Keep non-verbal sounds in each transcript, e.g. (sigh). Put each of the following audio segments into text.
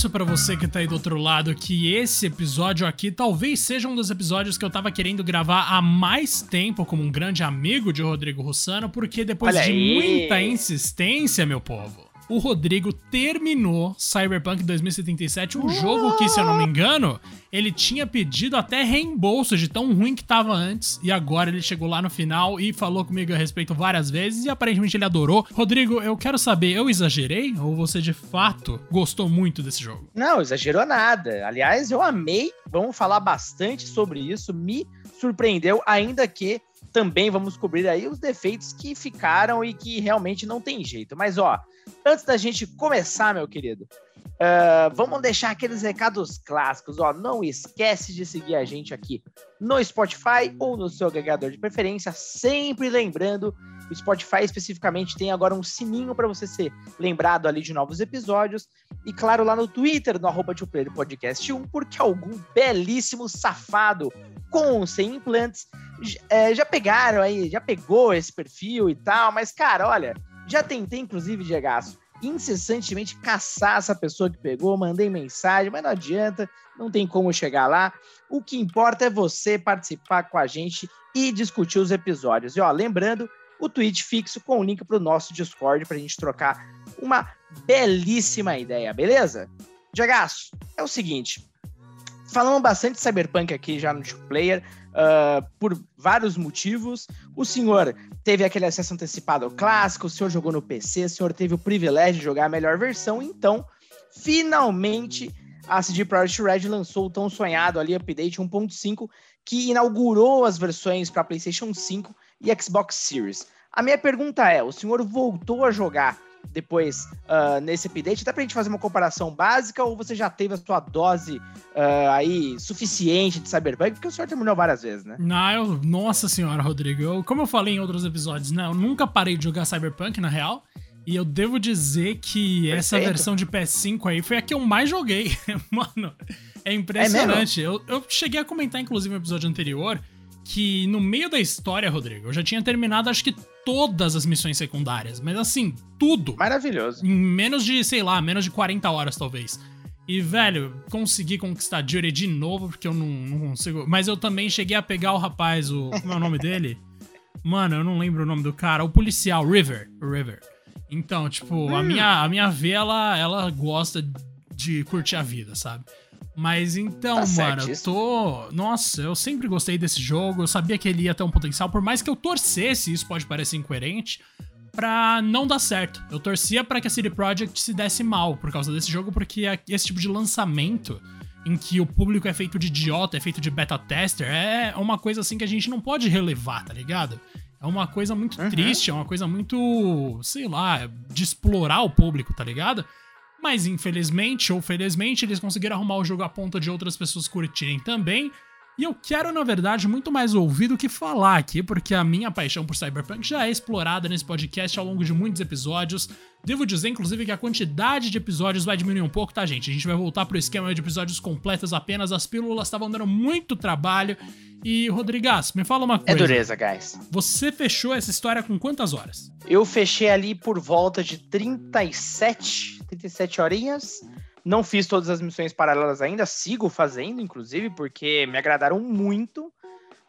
confesso para você que tá aí do outro lado que esse episódio aqui talvez seja um dos episódios que eu tava querendo gravar há mais tempo como um grande amigo de Rodrigo Russano, porque depois Olha de aí. muita insistência, meu povo, o Rodrigo terminou Cyberpunk 2077, um jogo que, se eu não me engano, ele tinha pedido até reembolso de tão ruim que tava antes, e agora ele chegou lá no final e falou comigo a respeito várias vezes, e aparentemente ele adorou. Rodrigo, eu quero saber, eu exagerei ou você de fato gostou muito desse jogo? Não, exagerou nada. Aliás, eu amei. Vamos falar bastante sobre isso. Me surpreendeu, ainda que também vamos cobrir aí os defeitos que ficaram e que realmente não tem jeito. Mas ó, antes da gente começar, meu querido, ah, vamos deixar aqueles recados clássicos. Ó, não esquece de seguir a gente aqui no Spotify ou no seu agregador de preferência. Sempre lembrando, o Spotify especificamente tem agora um sininho para você ser lembrado ali de novos episódios. E claro, lá no Twitter, no arroba Podcast 1, porque algum belíssimo safado com sem implantes é, já pegaram aí, já pegou esse perfil e tal, mas cara, olha, já tentei inclusive, Diegaço, incessantemente caçar essa pessoa que pegou, mandei mensagem, mas não adianta, não tem como chegar lá. O que importa é você participar com a gente e discutir os episódios. E ó, lembrando, o tweet fixo com o link para o nosso Discord para a gente trocar uma belíssima ideia, beleza? Diegaço, é o seguinte, falamos bastante de Cyberpunk aqui já no Two Player, ah, por vários motivos. O senhor teve aquele acesso antecipado ao clássico, o senhor jogou no PC, o senhor teve o privilégio de jogar a melhor versão, então, finalmente, a CD Projekt Red lançou o tão sonhado ali update 1.5 que inaugurou as versões para PlayStation 5 e Xbox Series. A minha pergunta é: o senhor voltou a jogar depois ah, nesse update? Dá pra gente fazer uma comparação básica ou você já teve a sua dose ah, aí suficiente de Cyberpunk? Porque o senhor terminou várias vezes, né? Não, eu, nossa senhora, Rodrigo. Eu, como eu falei em outros episódios, né? Eu nunca parei de jogar Cyberpunk, na real. E eu devo dizer que essa Perfeito. versão de PS5 aí foi a que eu mais joguei. (laughs) Mano, é impressionante. eu, eu cheguei a comentar, inclusive, no episódio anterior, que no meio da história, Rodrigo, eu já tinha terminado acho que todas as missões secundárias. Mas assim, tudo. Maravilhoso. Em menos de, sei lá, menos de 40 horas, talvez. E, velho, consegui conquistar Jury de novo, porque eu não, não consigo. Mas eu também cheguei a pegar o rapaz, o. Como é o nome dele? (laughs) Mano, eu não lembro o nome do cara. O policial, River. River. Então, tipo, a minha, a minha V, ela, ela gosta de curtir a vida, sabe? Mas então, Tá mano, eu tô. Nossa, eu sempre gostei desse jogo. Eu sabia que ele ia ter um potencial. Por mais que eu torcesse, isso pode parecer incoerente, pra não dar certo. Eu torcia pra que a CD Projekt se desse mal por causa desse jogo, porque é esse tipo de lançamento em que o público é feito de idiota, é feito de beta tester, é uma coisa assim que a gente não pode relevar, tá ligado? É uma coisa muito Uhum. triste, é uma coisa muito, sei lá, de explorar o público, tá ligado? Mas infelizmente ou felizmente eles conseguiram arrumar o jogo a ponto de outras pessoas curtirem também. E eu quero, na verdade, muito mais ouvir do que falar aqui, porque a minha paixão por Cyberpunk já é explorada nesse podcast ao longo de muitos episódios. Devo dizer, inclusive, que a quantidade de episódios vai diminuir um pouco, tá, gente? A gente vai voltar pro esquema de episódios completos apenas. As pílulas estavam dando muito trabalho. E, Rodrigas, me fala uma É coisa. dureza, guys. Você fechou essa história com quantas horas? Eu fechei ali por volta de 37, 37 horinhas. Não fiz todas as missões paralelas ainda, sigo fazendo, inclusive, porque me agradaram muito.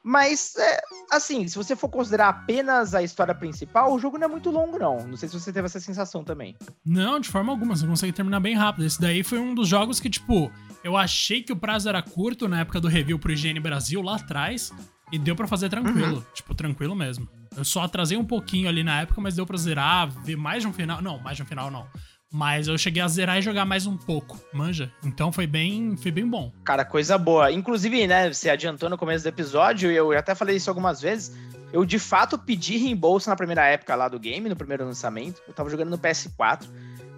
Mas, é, assim, se você for considerar apenas a história principal, o jogo não é muito longo, não. Não sei se você teve essa sensação também. Não, de forma alguma, você consegue terminar bem rápido. Esse daí foi um dos jogos que, tipo, eu achei que o prazo era curto na época do review pro IGN Brasil lá atrás. E deu pra fazer tranquilo. Tipo, tranquilo mesmo. Eu só atrasei um pouquinho ali na época, mas deu pra zerar, ver mais de um final. Não, mais de um final não. Mas eu cheguei a zerar e jogar mais um pouco, manja. Então foi bem, foi bem bom. Cara, coisa boa. Inclusive, né, você adiantou no começo do episódio, e eu até falei isso algumas vezes. Eu de fato pedi reembolso na primeira época lá do game, no primeiro lançamento. Eu tava jogando no PS4.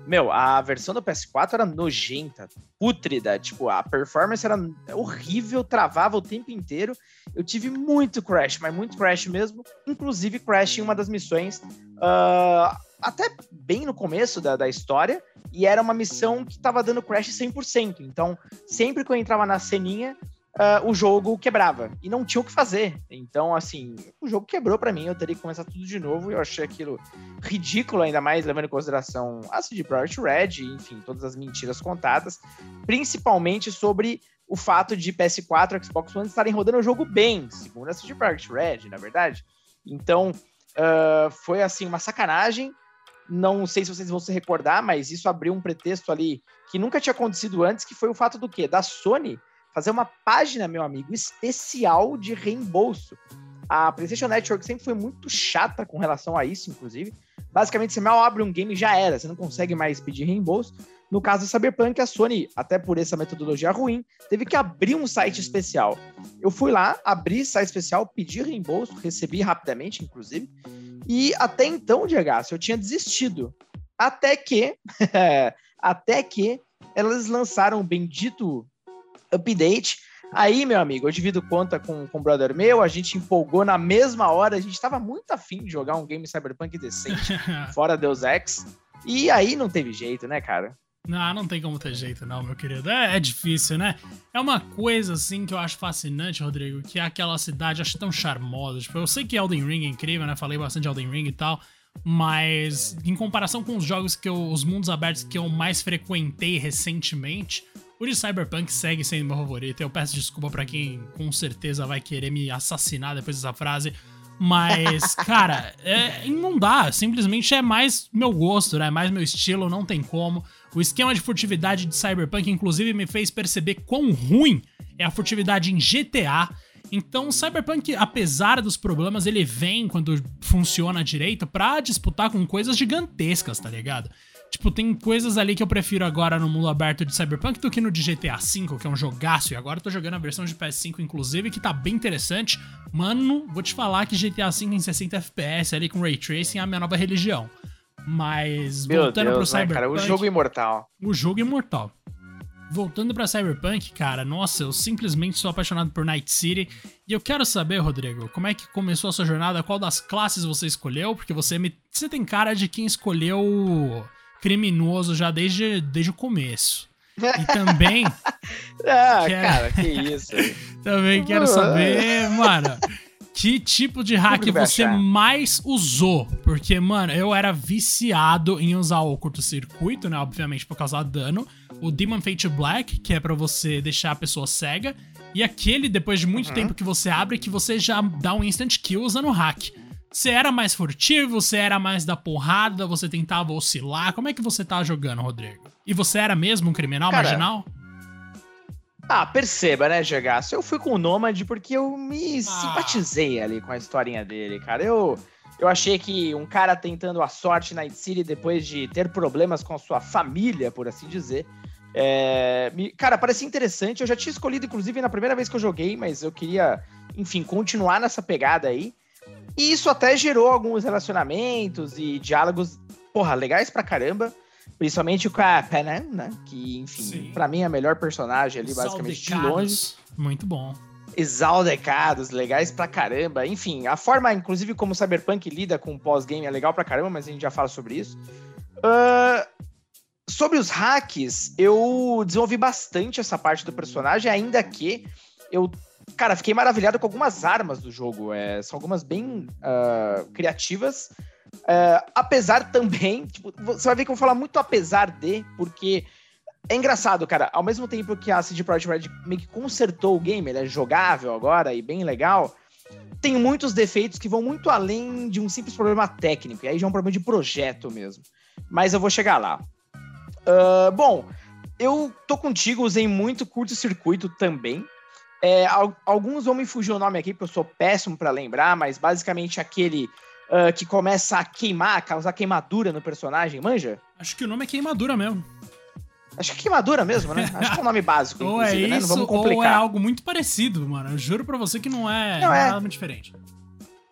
Meu, a versão do PS4 era nojenta, pútrida. Tipo, a performance era horrível, travava o tempo inteiro. Eu tive muito crash, mas muito crash mesmo. Inclusive, crash em uma das missões. ah, até bem no começo da, da história. E era uma missão que tava dando crash 100%. Então, sempre que eu entrava na ceninha, uh, o jogo quebrava e não tinha o que fazer. Então, assim, o jogo quebrou para mim, eu teria que começar tudo de novo e eu achei aquilo ridículo, ainda mais levando em consideração a CD Projekt Red, enfim, todas as mentiras contadas, principalmente sobre o fato de PS4 e Xbox One estarem rodando o jogo bem, segundo a CD Projekt Red, na verdade. Então, uh, foi assim uma sacanagem. Não sei se vocês vão se recordar, mas isso abriu um pretexto ali que nunca tinha acontecido antes, que foi o fato do quê? Da Sony fazer uma página, meu amigo, especial de reembolso. A PlayStation Network sempre foi muito chata com relação a isso, inclusive. Basicamente, você mal abre um game já era, você não consegue mais pedir reembolso. No caso do Cyberpunk, a Sony, até por essa metodologia ruim, teve que abrir um site especial. Eu fui lá, abri site especial, pedi reembolso, recebi rapidamente, inclusive. E até então, Diego, eu tinha desistido. Até que, (laughs) até que elas lançaram o bendito update. Aí, meu amigo, eu divido conta com, com um brother meu, a gente empolgou na mesma hora, a gente estava muito afim de jogar um game cyberpunk decente, (laughs) fora Deus Ex. E aí não teve jeito, né, cara? Não, não tem como ter jeito, não, meu querido. É, é, difícil, né? É uma coisa, assim, que eu acho fascinante, Rodrigo, que é aquela cidade, acho tão charmosa. Tipo, eu sei que Elden Ring é incrível, né? Falei bastante de Elden Ring e tal. Mas, em comparação com os jogos que eu. os mundos abertos que eu mais frequentei recentemente, o de Cyberpunk segue sendo meu favorito. Eu peço desculpa para quem com certeza vai querer me assassinar depois dessa frase. Mas, (laughs) cara, é, não dá. Simplesmente é mais meu gosto, né? É mais meu estilo, não tem como. O esquema de furtividade de Cyberpunk, inclusive, me fez perceber quão ruim é a furtividade em GTA. Então, Cyberpunk, apesar dos problemas, ele vem quando funciona direito para disputar com coisas gigantescas, tá ligado? Tipo, tem coisas ali que eu prefiro agora no mundo aberto de Cyberpunk do que no de GTA V, que é um jogaço. E agora eu tô jogando a versão de PS5, inclusive, que tá bem interessante. Mano, vou te falar que GTA V em 60 FPS ali com Ray Tracing é a minha nova religião. Mas, Meu voltando Deus, pro Cyberpunk... Né, cara, o jogo imortal. O jogo imortal. Voltando pra Cyberpunk, cara, nossa, eu simplesmente sou apaixonado por Night City. E eu quero saber, Rodrigo, como é que começou a sua jornada? Qual das classes você escolheu? Porque você, me... você tem cara de quem escolheu criminoso já desde, desde o começo. E também. (laughs) ah, quero... cara, que isso. (laughs) também quero saber, mano, que tipo de hack você mais usou? Porque, mano, eu era viciado em usar o curto-circuito, né? Obviamente por causar dano. O Demon Fate Black, que é para você deixar a pessoa cega. E aquele, depois de muito uhum. tempo que você abre, que você já dá um instant kill usando o hack. Você era mais furtivo? Você era mais da porrada? Você tentava oscilar? Como é que você tá jogando, Rodrigo? E você era mesmo um criminal Cara, marginal? Ah, perceba, né, Gegaço? Eu fui com o Nômade porque eu me ah. simpatizei ali com a historinha dele, cara. Eu, eu achei que um cara tentando a sorte na Night City depois de ter problemas com a sua família, por assim dizer. É, me, cara, parecia interessante. Eu já tinha escolhido, inclusive, na primeira vez que eu joguei, mas eu queria, enfim, continuar nessa pegada aí. E isso até gerou alguns relacionamentos e diálogos, porra, legais pra caramba. Principalmente com a Panam, né? Que, enfim, para mim é a melhor personagem ali, basicamente, de longe. Muito bom. Exaldecados, legais pra caramba. Enfim, a forma, inclusive, como o Cyberpunk lida com o pós-game é legal pra caramba, mas a gente já fala sobre isso. Uh, sobre os hacks, eu desenvolvi bastante essa parte do personagem, ainda que eu Cara, fiquei maravilhado com algumas armas do jogo. É, são algumas bem uh, criativas. Uh, apesar também, (laughs) tipo, você vai ver que eu vou falar muito apesar de, porque é engraçado, cara. Ao mesmo tempo que a CD Projekt Red meio que consertou o game, ele é jogável agora e bem legal, tem muitos defeitos que vão muito além de um simples problema técnico. E aí já é um problema de projeto mesmo. Mas eu vou chegar lá. Uh, bom, eu tô contigo, usei muito curto-circuito também. É, alguns vão me fugir o nome aqui, porque eu sou péssimo para lembrar, mas basicamente aquele uh, que começa a queimar, causar queimadura no personagem, manja? Acho que o nome é queimadura mesmo. Acho que é queimadura mesmo, né? Acho que é o nome básico, (laughs) ou é né? Não vamos complicar. Ou é algo muito parecido, mano. Eu juro pra você que não é, não é. nada muito diferente.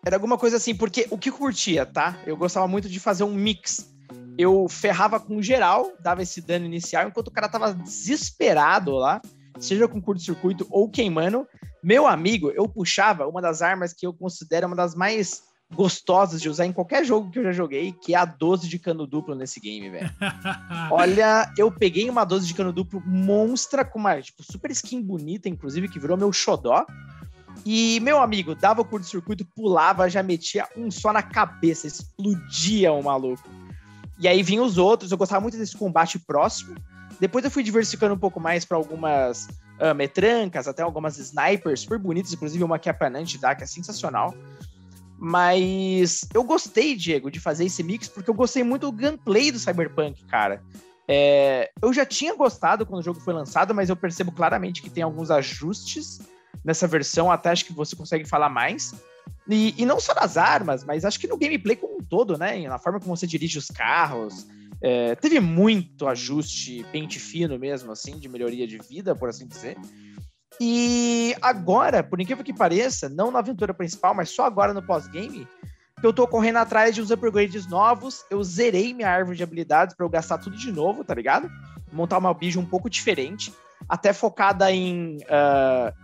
Era alguma coisa assim, porque o que eu curtia, tá? Eu gostava muito de fazer um mix. Eu ferrava com geral, dava esse dano inicial, enquanto o cara tava desesperado lá seja com curto-circuito ou queimando. Meu amigo, eu puxava uma das armas que eu considero uma das mais gostosas de usar em qualquer jogo que eu já joguei, que é a 12 de cano duplo nesse game, velho. (laughs) Olha, eu peguei uma 12 de cano duplo monstra com uma, tipo, super skin bonita, inclusive, que virou meu xodó. E, meu amigo, dava o curto-circuito, pulava, já metia um só na cabeça, explodia o maluco. E aí vinham os outros, eu gostava muito desse combate próximo. Depois eu fui diversificando um pouco mais para algumas uh, metrancas, até algumas snipers super bonitas, inclusive uma que é a Panante dá, que é sensacional. Mas eu gostei, Diego, de fazer esse mix, porque eu gostei muito do gameplay do Cyberpunk, cara. É, eu já tinha gostado quando o jogo foi lançado, mas eu percebo claramente que tem alguns ajustes nessa versão, até acho que você consegue falar mais. E, e não só nas armas, mas acho que no gameplay como um todo, né? Na forma como você dirige os carros. É, teve muito ajuste, pente fino mesmo, assim, de melhoria de vida, por assim dizer. E agora, por incrível que pareça, não na aventura principal, mas só agora no pós-game, eu tô correndo atrás de uns upgrades novos. Eu zerei minha árvore de habilidades para eu gastar tudo de novo, tá ligado? Montar uma bijo um pouco diferente, até focada em uh,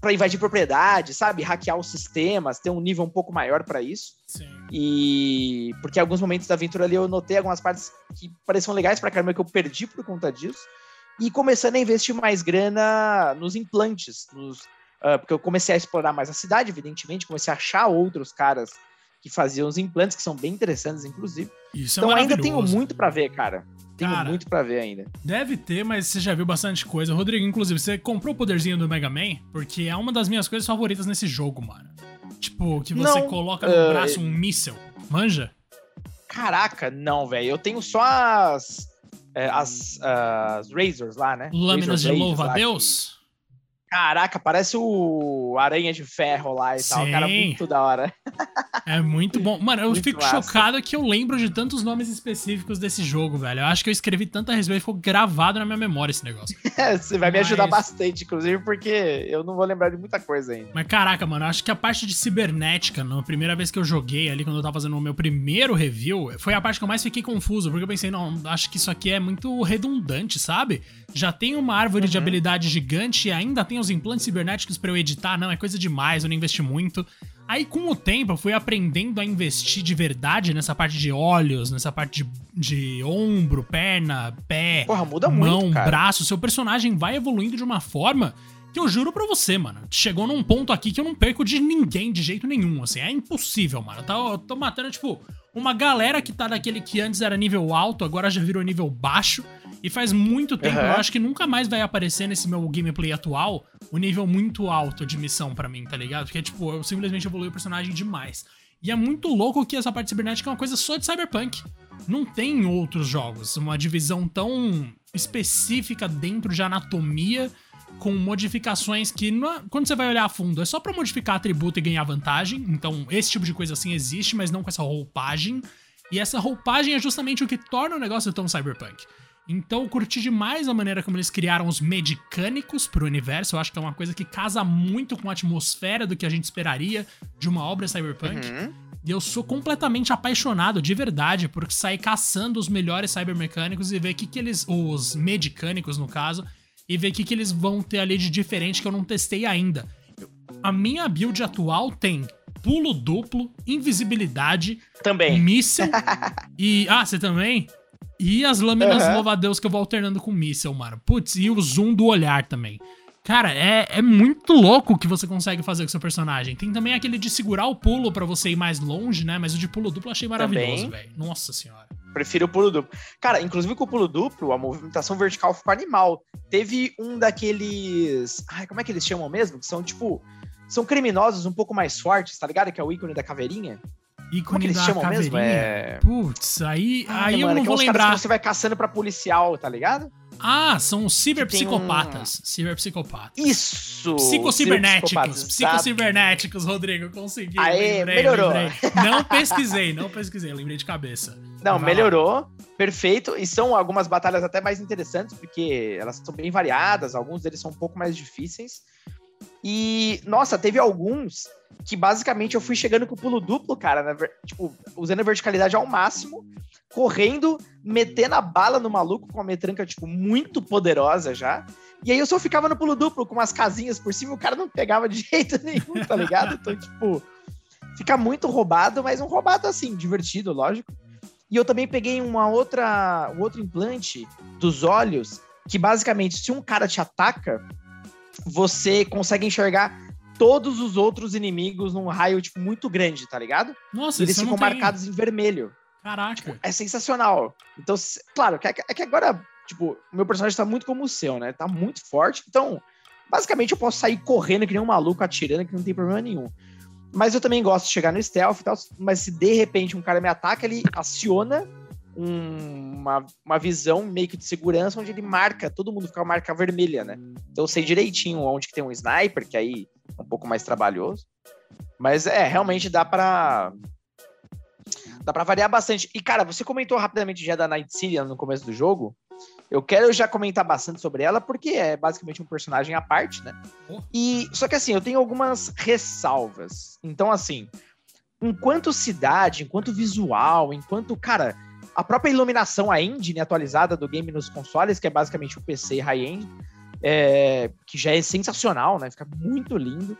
para invadir propriedade, sabe? Hackear os sistemas, ter um nível um pouco maior para isso. Sim. E porque em alguns momentos da aventura ali eu notei algumas partes que pareciam legais para caramba que eu perdi por conta disso. E começando a investir mais grana nos implantes, nos, uh, porque eu comecei a explorar mais a cidade, evidentemente, comecei a achar outros caras que faziam os implantes, que são bem interessantes, inclusive. Isso é então é ainda tenho muito para ver, cara. Tenho Cara, muito para ver ainda. Deve ter, mas você já viu bastante coisa. Rodrigo, inclusive, você comprou o poderzinho do Mega Man? Porque é uma das minhas coisas favoritas nesse jogo, mano. Tipo, que você não, coloca no uh, braço um míssel. Manja? Caraca, não, velho. Eu tenho só as. É, as, as Razors lá, né? Lâminas de louva-a-Deus? Caraca, parece o Aranha de Ferro lá e Sim. tal. O cara é muito da hora. É muito bom. Mano, eu muito fico massa. chocado que eu lembro de tantos nomes específicos desse jogo, velho. Eu acho que eu escrevi tanta respeito e ficou gravado na minha memória esse negócio. (laughs) É, você vai Mas... me ajudar bastante, inclusive, porque eu não vou lembrar de muita coisa ainda. Mas caraca, mano, eu acho que a parte de cibernética, na primeira vez que eu joguei ali, quando eu tava fazendo o meu primeiro review, foi a parte que eu mais fiquei confuso, porque eu pensei, não, acho que isso aqui é muito redundante, sabe? Já tem uma árvore uhum. de habilidade gigante e ainda tem os implantes cibernéticos para eu editar. Não, é coisa demais, eu não investi muito. Aí, com o tempo, eu fui aprendendo a investir de verdade nessa parte de olhos, nessa parte de, de ombro, perna, pé, Porra, muda mão, muito, braço. Seu personagem vai evoluindo de uma forma que eu juro pra você, mano. Chegou num ponto aqui que eu não perco de ninguém de jeito nenhum, assim. É impossível, mano. Eu tô, eu tô matando, tipo, uma galera que tá daquele que antes era nível alto, agora já virou nível baixo. E faz muito tempo, uhum. eu acho que nunca mais vai aparecer nesse meu gameplay atual o nível muito alto de missão para mim, tá ligado? Porque, tipo, eu simplesmente evolui o personagem demais. E é muito louco que essa parte cibernética é uma coisa só de Cyberpunk. Não tem outros jogos uma divisão tão específica dentro de anatomia com modificações que, é, quando você vai olhar a fundo, é só para modificar atributo e ganhar vantagem. Então, esse tipo de coisa assim existe, mas não com essa roupagem. E essa roupagem é justamente o que torna o negócio tão cyberpunk. Então, eu curti demais a maneira como eles criaram os medicânicos pro universo. Eu acho que é uma coisa que casa muito com a atmosfera do que a gente esperaria de uma obra cyberpunk. Uhum. E eu sou completamente apaixonado, de verdade, por sair caçando os melhores cybermecânicos e ver o que, que eles. Os medicânicos, no caso, e ver o que, que eles vão ter ali de diferente que eu não testei ainda. A minha build atual tem pulo duplo, invisibilidade, também. míssel (laughs) e. Ah, você também? E as lâminas uhum. louva-a-Deus que eu vou alternando com míssel, mano. Putz, e o zoom do olhar também. Cara, é, é muito louco o que você consegue fazer com seu personagem. Tem também aquele de segurar o pulo para você ir mais longe, né? Mas o de pulo duplo eu achei maravilhoso, velho. Nossa senhora. Prefiro o pulo duplo. Cara, inclusive com o pulo duplo, a movimentação vertical ficou animal. Teve um daqueles. Ai, como é que eles chamam mesmo? Que são tipo. São criminosos um pouco mais fortes, tá ligado? Que é o ícone da caveirinha. E Como é que eles chamam caveirinha? mesmo? É... Putz, aí, ah, aí mano, eu não vou lembrar. você vai caçando pra policial, tá ligado? Ah, são os ciberpsicopatas. Um... Ciberpsicopatas. Isso! Psicocibernéticos. Psicocibernéticos, Rodrigo, consegui. Aê, lembrei, melhorou. Lembrei. Não pesquisei, não pesquisei, lembrei de cabeça. Não, Vai melhorou. Lá. Perfeito. E são algumas batalhas até mais interessantes, porque elas são bem variadas, alguns deles são um pouco mais difíceis. E, nossa, teve alguns que basicamente eu fui chegando com o pulo duplo, cara, tipo, usando a verticalidade ao máximo, correndo, metendo a bala no maluco com uma metranca, tipo, muito poderosa já. E aí eu só ficava no pulo duplo com umas casinhas por cima e o cara não pegava de (laughs) jeito nenhum, tá ligado? Então, tipo, fica muito roubado, mas um roubado assim, divertido, lógico. E eu também peguei uma outra, um outro implante dos olhos, que basicamente, se um cara te ataca, você consegue enxergar todos os outros inimigos num raio, tipo, muito grande, tá ligado? Nossa, Eles ficam não tem... marcados em vermelho. Caraca. É sensacional. Então, claro, é é que agora, tipo, o meu personagem tá muito como o seu, né? Tá muito forte. Então, basicamente, eu posso sair correndo que nem um maluco, atirando, que não tem problema nenhum. Mas eu também gosto de chegar no stealth e tal. Mas se de repente um cara me ataca, ele aciona um- uma, uma visão meio que de segurança, onde ele marca, todo mundo fica marca vermelha, né? Então eu sei direitinho onde que tem um sniper, que aí é um pouco mais trabalhoso. Mas é, realmente dá pra. Dá pra variar bastante. E, cara, você comentou rapidamente já da Night City no começo do jogo. Eu quero já comentar bastante sobre ela, porque é basicamente um personagem à parte, né? Oh. E só que assim, eu tenho algumas ressalvas. Então, assim, enquanto cidade, enquanto visual, enquanto, cara, a própria iluminação, a engine atualizada do game nos consoles, que é basicamente o PC high-end, é, que já é sensacional, né? Fica muito lindo.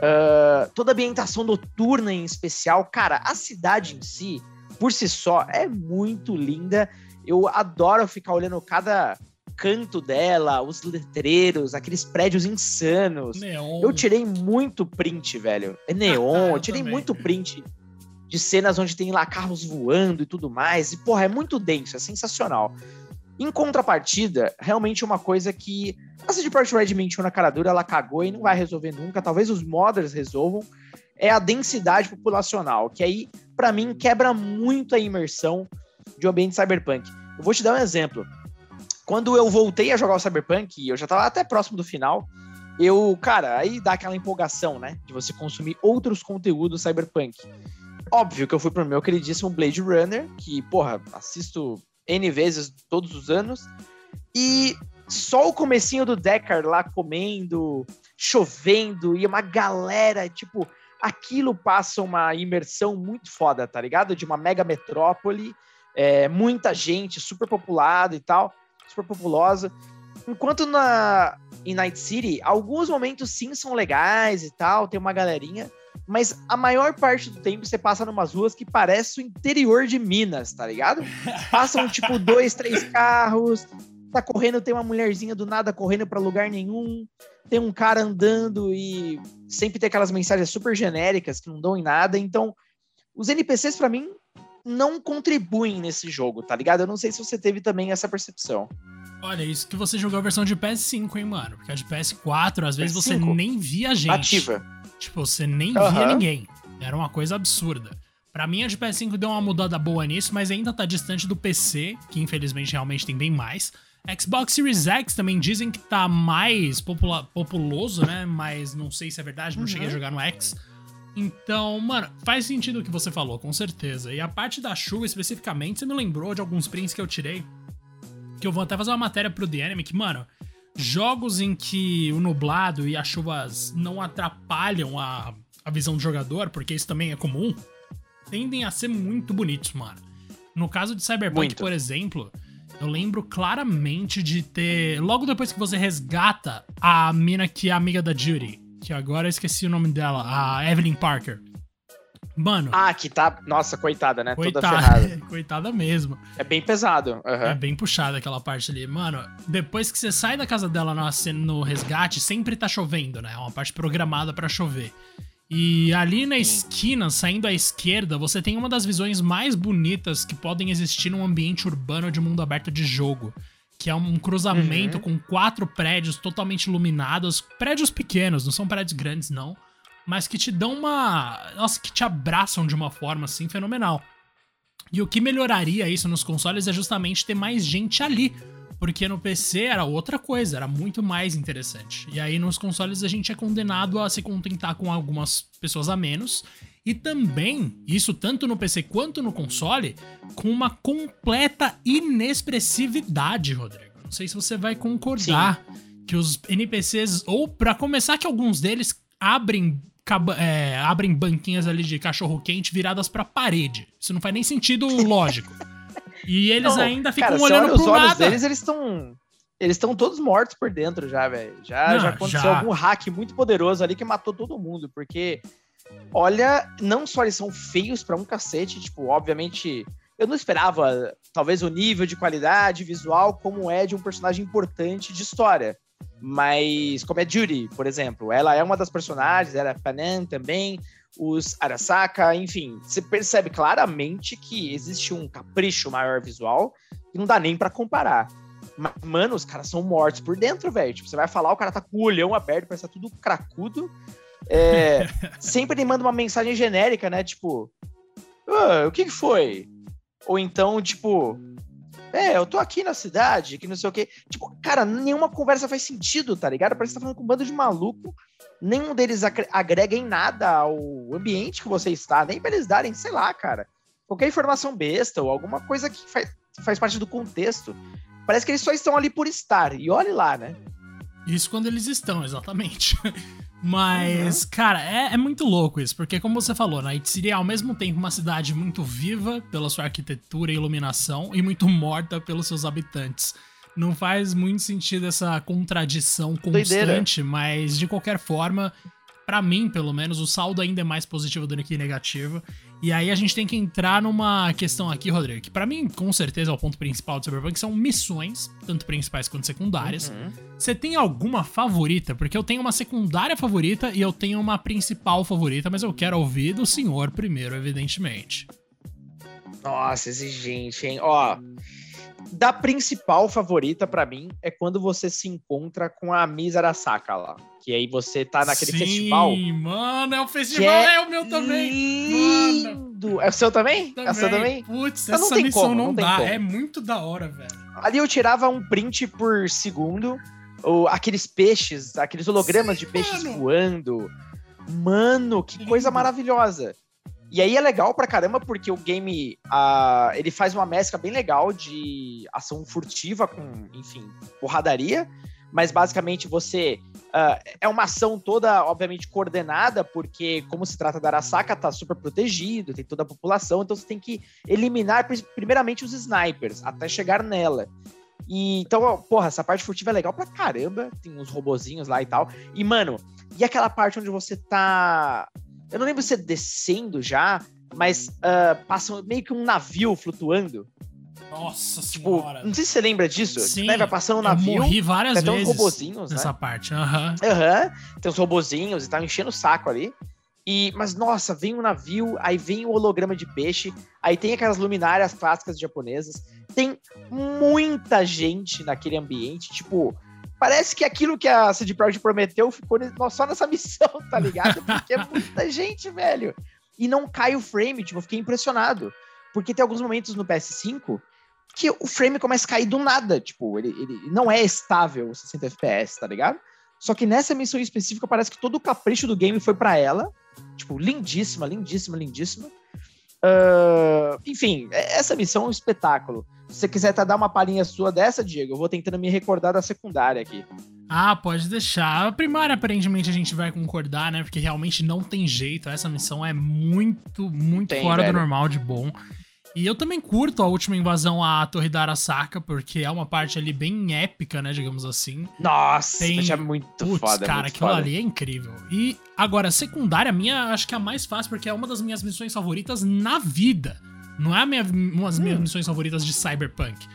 Ah, toda a ambientação noturna em especial, cara, a cidade em si, por si só, é muito linda. Eu adoro ficar olhando cada canto dela, os letreiros, aqueles prédios insanos. Neon. Eu tirei muito print, velho. É neon, Ah, eu eu tirei também. muito print de cenas onde tem lá carros voando e tudo mais. E, porra, é muito denso, é sensacional. Em contrapartida, realmente uma coisa que a CD Projekt Red mentiu na cara dura, ela cagou e não vai resolver nunca. Talvez os modders resolvam. É a densidade populacional, que aí, pra mim, quebra muito a imersão de um ambiente cyberpunk. Eu vou te dar um exemplo. Quando eu voltei a jogar o Cyberpunk, eu já tava até próximo do final, eu, cara, aí dá aquela empolgação, né? De você consumir outros conteúdos cyberpunk. Óbvio que eu fui pro meu queridíssimo Blade Runner, que, porra, assisto N vezes todos os anos. E só o comecinho do Deckard lá comendo, chovendo, e uma galera, tipo, aquilo passa uma imersão muito foda, tá ligado? De uma mega metrópole, é, muita gente, super populada e tal, super populosa. Enquanto na em Night City, alguns momentos sim são legais e tal, tem uma galerinha, mas a maior parte do tempo você passa numas ruas que parece o interior de Minas, tá ligado? Passam tipo (laughs) dois, três carros, tá correndo, tem uma mulherzinha do nada correndo pra lugar nenhum, tem um cara andando e sempre tem aquelas mensagens super genéricas que não dão em nada, então os NPCs pra mim não contribuem nesse jogo, tá ligado? Eu não sei se você teve também essa percepção. Olha, isso que você jogou a versão de PS5, hein, mano? Porque a de PS4, às vezes você PS5? nem via gente. Ativa. Tipo, você nem via Aham. ninguém. Era uma coisa absurda. Pra mim, a de PS5 deu uma mudada boa nisso, mas ainda tá distante do PC, que infelizmente realmente tem bem mais. Xbox Series X também dizem que tá mais populoso, né? Mas não sei se é verdade, não Uhum. cheguei a jogar no X. Então, mano, faz sentido o que você falou, com certeza. E a parte da chuva especificamente, você me lembrou de alguns prints que eu tirei. Que eu vou até fazer uma matéria pro The que, mano, jogos em que o nublado e as chuvas não atrapalham a, a visão do jogador, porque isso também é comum, tendem a ser muito bonitos, mano. No caso de Cyberpunk, Muito. por exemplo, eu lembro claramente de ter. Logo depois que você resgata a mina que é amiga da Judy, que agora eu esqueci o nome dela, a Evelyn Parker. Mano, Ah, que tá. Nossa, coitada, né? Toda coitada, ferrada. (laughs) coitada mesmo. É bem pesado. aham. É bem puxada aquela parte ali. Mano, depois que você sai da casa dela no resgate, sempre tá chovendo, né? É uma parte programada pra chover. E ali na esquina, saindo à esquerda, você tem uma das visões mais bonitas que podem existir num ambiente urbano de mundo aberto de jogo. Que é um cruzamento Uhum. com quatro prédios totalmente iluminados. Prédios pequenos, não são prédios grandes, não. Mas que te dão uma. Nossa, que te abraçam de uma forma assim fenomenal. E o que melhoraria isso nos consoles é justamente ter mais gente ali. Porque no PC era outra coisa, era muito mais interessante. E aí nos consoles a gente é condenado a se contentar com algumas pessoas a menos. E também, isso tanto no PC quanto no console, com uma completa inexpressividade, Rodrigo. Não sei se você vai concordar que os NPCs, ou pra começar, que alguns deles abrem, é, abrem banquinhas ali de cachorro quente viradas pra parede. Isso não faz nem sentido (laughs) lógico. E eles Não, ainda ficam cara, olhando olha os pro olhos nada. deles, eles estão. Eles estão todos mortos por dentro já, velho. Já, Não, já aconteceu já. algum hack muito poderoso ali que matou todo mundo, porque olha, não só eles são feios para um cacete, tipo, obviamente, eu não esperava talvez o nível de qualidade visual como é de um personagem importante de história. Mas como é Judy, por exemplo, ela é uma das personagens, era Panan também, os Arasaka, enfim, você percebe claramente que existe um capricho maior visual e não dá nem para comparar. Mas, mano, os caras são mortos por dentro, velho. Tipo, você vai falar, o cara tá com o olhão aberto, parece tá tudo cracudo. É, (laughs) sempre ele manda uma mensagem genérica, né? Tipo, ah, o que, que foi? Ou então, tipo, é, eu tô aqui na cidade, que não sei o quê. Tipo, cara, nenhuma conversa faz sentido, tá ligado? Parece que tá falando com um bando de maluco. Nenhum deles agrega em nada ao ambiente que você está, nem pra eles darem, sei lá, cara. Qualquer informação besta ou alguma coisa que faz, faz parte do contexto. Parece que eles só estão ali por estar. E olhe lá, né? Isso quando eles estão, exatamente. (laughs) Mas, uhum. cara, é, é, muito louco isso, porque como você falou, Night City é ao mesmo tempo uma cidade muito viva pela sua arquitetura e iluminação e muito morta pelos seus habitantes. Não faz muito sentido essa contradição constante, Doideira. mas de qualquer forma, para mim, pelo menos, o saldo ainda é mais positivo do que negativo. E aí a gente tem que entrar numa questão aqui, Rodrigo, que para mim, com certeza, é o ponto principal do Cyberpunk, são missões, tanto principais quanto secundárias. Uhum. Você tem alguma favorita? Porque eu tenho uma secundária favorita e eu tenho uma principal favorita, mas eu quero ouvir do senhor primeiro, evidentemente. Nossa, exigente, hein? Ó, da principal favorita para mim é quando você se encontra com a Miss Arasaka lá. Que aí você tá naquele Sim, festival. Sim, mano, é o festival, é, é, o meu também. Lindo. Mano. É o seu também? também. É o seu também? Putz, essa não missão como, não, não dá. É muito da hora, velho. Ali eu tirava um print por segundo. Ou aqueles peixes, aqueles hologramas Sim, de peixes mano. voando. Mano, que Lindo. coisa maravilhosa. E aí é legal pra caramba porque o game uh, ele faz uma mescla bem legal de ação furtiva com, enfim, porradaria. Mas basicamente você. Uh, é uma ação toda, obviamente, coordenada, porque, como se trata da Arasaka, tá super protegido, tem toda a população, então você tem que eliminar, primeiramente, os snipers, até chegar nela. E, então, porra, essa parte furtiva é legal pra caramba. Tem uns robozinhos lá e tal. E, mano, e aquela parte onde você tá eu não lembro se é descendo já, mas uh, passa meio que um navio flutuando. Nossa tipo, senhora. Não sei se você lembra disso. Sim, né? Vai passando um navio. Eu morri várias tem vezes. Tem uns robozinhos, nessa né? parte. Aham. Uhum. Uhum. Tem uns robozinhos e tá enchendo o saco ali. E, mas nossa, vem um navio, aí vem o holograma de peixe, aí tem aquelas luminárias clássicas japonesas. Tem muita gente naquele ambiente, tipo, Parece que aquilo que a CD Projekt prometeu ficou só nessa missão, tá ligado? Porque é muita (laughs) gente, velho. E não cai o frame, tipo, eu fiquei impressionado. Porque tem alguns momentos no PS5 que o frame começa a cair do nada. Tipo, ele, ele não é estável 60 FPS, tá ligado? Só que nessa missão específica parece que todo o capricho do game foi para ela. Tipo, lindíssima, lindíssima, lindíssima. Uh, enfim, é, essa missão é um espetáculo. Se você quiser tá, dar uma palhinha sua dessa, Diego, eu vou tentando me recordar da secundária aqui. Ah, pode deixar. A primária, aparentemente, a gente vai concordar, né? Porque realmente não tem jeito. Essa missão é muito, muito tem, fora velho. do normal de bom. E eu também curto a última invasão à Torre da Arasaka, porque é uma parte ali bem épica, né, digamos assim. Nossa, Tem... é muito Puts, foda. cara, muito aquilo foda. ali é incrível. E agora, secundária minha, acho que é a mais fácil, porque é uma das minhas missões favoritas na vida. Não é a minha, uma das minhas hum. missões favoritas de Cyberpunk.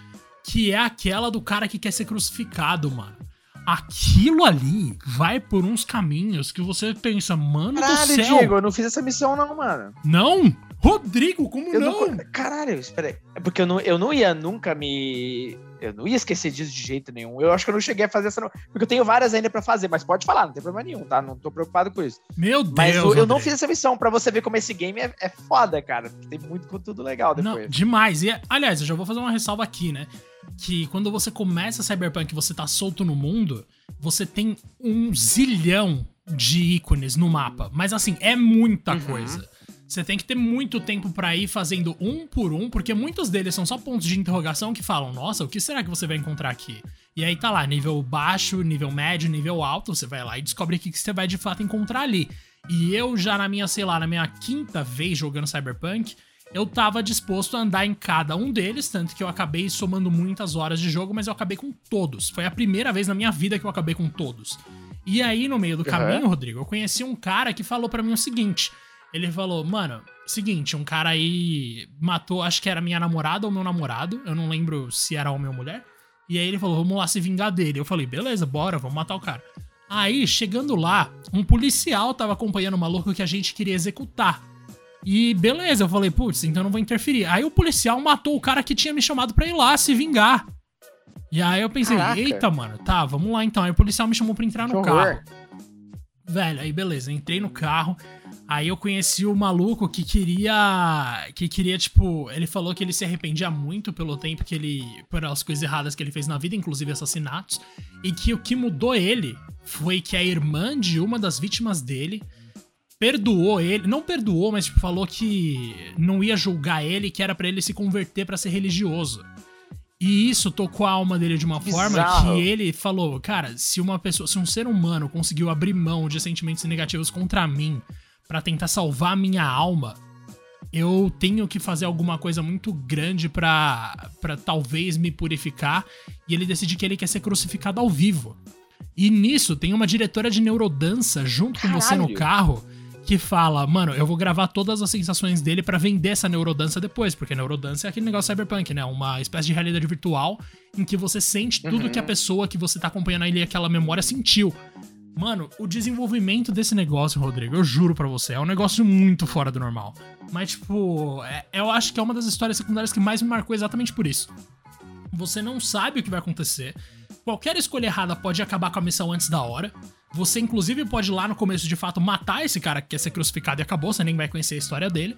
Que é aquela do cara que quer ser crucificado, mano aquilo ali vai por uns caminhos que você pensa, mano Caralho, do céu. Diego, eu não fiz essa missão não, mano. Não? Rodrigo, como eu não? não? Caralho, espera aí. É porque eu não, eu não ia nunca me. Eu não ia esquecer disso de jeito nenhum. Eu acho que eu não cheguei a fazer essa. Não... Porque eu tenho várias ainda para fazer, mas pode falar, não tem problema nenhum, tá? Não tô preocupado com isso. Meu Deus. Mas eu, eu não fiz essa missão para você ver como esse game é, é foda, cara. Tem muito conteúdo legal depois. Não, demais. E, aliás, eu já vou fazer uma ressalva aqui, né? Que quando você começa Cyberpunk e você tá solto no mundo, você tem um zilhão de ícones no mapa. Mas assim, é muita uhum. coisa. Você tem que ter muito tempo para ir fazendo um por um, porque muitos deles são só pontos de interrogação que falam: nossa, o que será que você vai encontrar aqui? E aí tá lá, nível baixo, nível médio, nível alto, você vai lá e descobre o que você vai de fato encontrar ali. E eu já na minha, sei lá, na minha quinta vez jogando Cyberpunk, eu tava disposto a andar em cada um deles, tanto que eu acabei somando muitas horas de jogo, mas eu acabei com todos. Foi a primeira vez na minha vida que eu acabei com todos. E aí, no meio do caminho, Rodrigo, eu conheci um cara que falou para mim o seguinte. Ele falou, mano, seguinte, um cara aí matou, acho que era minha namorada ou meu namorado, eu não lembro se era homem ou mulher. E aí ele falou, vamos lá se vingar dele. Eu falei, beleza, bora, vamos matar o cara. Aí, chegando lá, um policial tava acompanhando o maluco que a gente queria executar. E beleza, eu falei, putz, então não vou interferir. Aí o policial matou o cara que tinha me chamado pra ir lá se vingar. E aí eu pensei, Caraca. eita, mano, tá, vamos lá então. Aí o policial me chamou pra entrar no carro. Velho, aí beleza, entrei no carro. Aí eu conheci o maluco que queria. Que queria, tipo. Ele falou que ele se arrependia muito pelo tempo que ele. pelas coisas erradas que ele fez na vida, inclusive assassinatos. E que o que mudou ele foi que a irmã de uma das vítimas dele perdoou ele. Não perdoou, mas tipo, falou que não ia julgar ele, que era para ele se converter para ser religioso. E isso tocou a alma dele de uma Bizarro. forma que ele falou: Cara, se uma pessoa, se um ser humano conseguiu abrir mão de sentimentos negativos contra mim para tentar salvar a minha alma, eu tenho que fazer alguma coisa muito grande para talvez me purificar. E ele decide que ele quer ser crucificado ao vivo. E nisso tem uma diretora de neurodança junto Caralho. com você no carro que fala, mano, eu vou gravar todas as sensações dele para vender essa neurodança depois, porque neurodança é aquele negócio cyberpunk, né? Uma espécie de realidade virtual em que você sente tudo uhum. que a pessoa que você tá acompanhando ali, aquela memória, sentiu. Mano, o desenvolvimento desse negócio, Rodrigo, eu juro para você, é um negócio muito fora do normal. Mas, tipo, é, eu acho que é uma das histórias secundárias que mais me marcou exatamente por isso. Você não sabe o que vai acontecer. Qualquer escolha errada pode acabar com a missão antes da hora. Você, inclusive, pode lá no começo de fato matar esse cara que quer ser crucificado e acabou, você nem vai conhecer a história dele.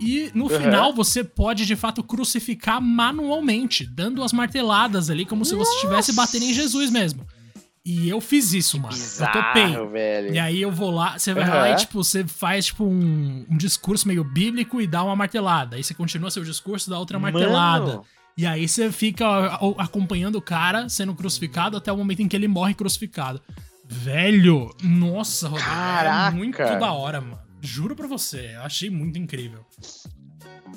E no uhum. final você pode de fato crucificar manualmente, dando as marteladas ali, como se você estivesse batendo em Jesus mesmo. E eu fiz isso, mano. Bizarro, eu topei. Velho. E aí eu vou lá, você vai uhum. lá e, tipo, você faz, tipo, um, um, discurso meio bíblico e dá uma martelada. Aí você continua seu discurso, dá outra martelada. Mano. E aí você fica acompanhando o cara sendo crucificado até o momento em que ele morre crucificado. Velho, nossa, Rodrigo, é Caraca. muito da hora, mano. Juro pra você, eu achei muito incrível.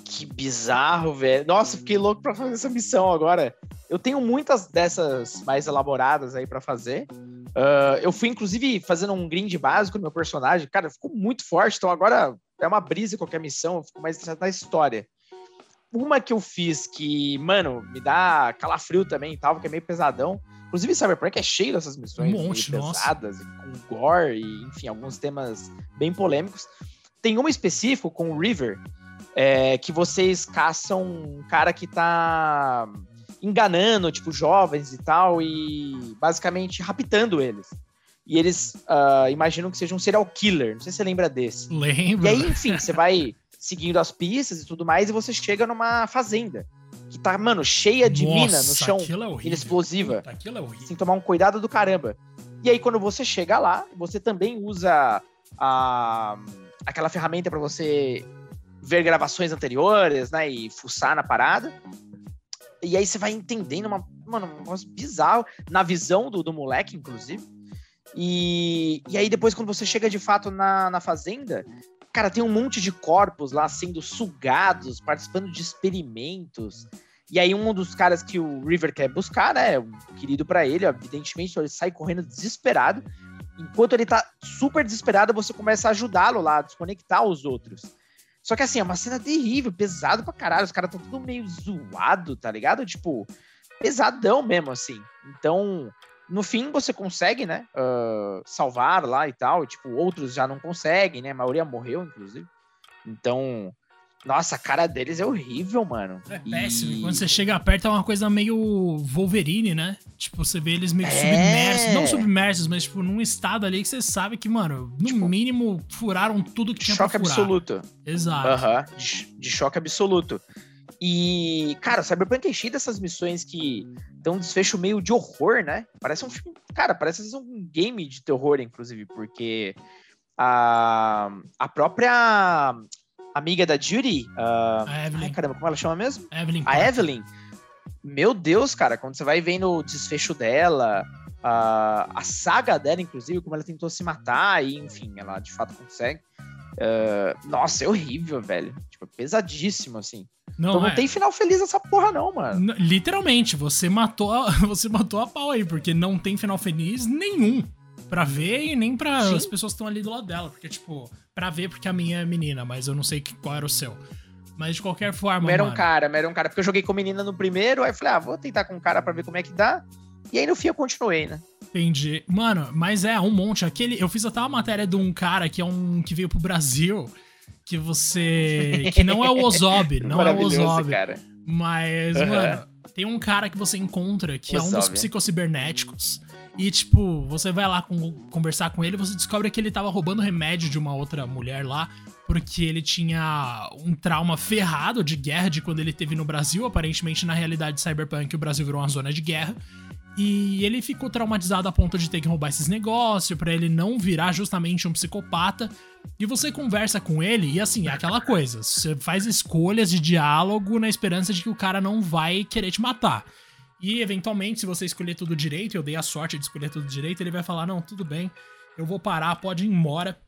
Que bizarro, velho. Nossa, fiquei louco pra fazer essa missão agora. Eu tenho muitas dessas mais elaboradas aí para fazer. Uh, eu fui, inclusive, fazendo um grind básico no meu personagem. Cara, ficou muito forte, então agora é uma brisa qualquer missão, eu fico mais na história. Uma que eu fiz que, mano, me dá calafrio também e tal, que é meio pesadão, Inclusive, Cyberpunk é cheio dessas missões um monte, pesadas, com gore e, enfim, alguns temas bem polêmicos. Tem uma específico com o River, é, que vocês caçam um cara que tá enganando, tipo, jovens e tal, e basicamente raptando eles. E eles uh, imaginam que seja um serial killer. Não sei se você lembra desse. Lembro. E aí, enfim, você vai seguindo as pistas e tudo mais, e você chega numa fazenda que tá, mano, cheia de Nossa, mina no chão, é mina explosiva. Puta, aquilo é horrível. Tem que tomar um cuidado do caramba. E aí, quando você chega lá, você também usa a, aquela ferramenta para você ver gravações anteriores, né, e fuçar na parada. E aí você vai entendendo uma, mano, um negócio bizarro, na visão do, do moleque, inclusive. E, e aí depois, quando você chega de fato na, na fazenda, Cara, tem um monte de corpos lá sendo sugados, participando de experimentos. E aí um dos caras que o River quer buscar, né, um querido para ele, evidentemente, ele sai correndo desesperado. Enquanto ele tá super desesperado, você começa a ajudá-lo lá, a desconectar os outros. Só que assim, é uma cena terrível, pesado pra caralho. Os caras estão tudo meio zoado, tá ligado? Tipo, pesadão mesmo, assim. Então, no fim, você consegue, né? Uh, salvar lá e tal. Tipo, outros já não conseguem, né? A maioria morreu, inclusive. Então, nossa, a cara deles é horrível, mano. É péssimo. E... Quando você chega perto é uma coisa meio Wolverine, né? Tipo, você vê eles meio é... submersos. Não submersos, mas, tipo, num estado ali que você sabe que, mano, no tipo, mínimo furaram tudo que tinha choque pra furar. Choque absoluto. Exato. Aham, uh -huh. de, de choque absoluto. E, cara, Cyberpunk é cheio dessas missões que dão um desfecho meio de horror, né? Parece um filme. Cara, parece um game de terror, inclusive, porque a, a própria amiga da Judy. Uh, a Evelyn. Ai, caramba, como ela chama mesmo? Evelyn. A Evelyn. Meu Deus, cara, quando você vai vendo o desfecho dela, uh, a saga dela, inclusive, como ela tentou se matar, e enfim, ela de fato consegue. Uh, nossa, é horrível, velho. Tipo, pesadíssimo, assim. Não, então não é. tem final feliz essa porra, não, mano. Literalmente, você matou, a, (laughs) você matou a pau aí, porque não tem final feliz nenhum. Pra ver e nem pra Sim. as pessoas que estão ali do lado dela. Porque, tipo, pra ver porque a minha é menina, mas eu não sei qual era o seu. Mas de qualquer forma. Era um cara, era um cara. Porque eu joguei com menina no primeiro, aí falei, ah, vou tentar com um cara pra ver como é que dá. E aí no fim eu continuei, né? Entendi. Mano, mas é, um monte. Aquele. Eu fiz até uma matéria de um cara que é um. que veio pro Brasil. Que você. Que não é o Ozob, (laughs) não é o Ozob. Cara. Mas, uhum. mano, tem um cara que você encontra que Ozob. é um dos psicocibernéticos. E, tipo, você vai lá com, conversar com ele, você descobre que ele tava roubando remédio de uma outra mulher lá, porque ele tinha um trauma ferrado de guerra de quando ele teve no Brasil. Aparentemente, na realidade cyberpunk, o Brasil virou uma zona de guerra. E ele ficou traumatizado a ponto de ter que roubar esses negócios para ele não virar justamente um psicopata. E você conversa com ele e assim, é aquela coisa, você faz escolhas de diálogo na esperança de que o cara não vai querer te matar. E eventualmente, se você escolher tudo direito, eu dei a sorte de escolher tudo direito, ele vai falar: "Não, tudo bem. Eu vou parar, pode ir embora".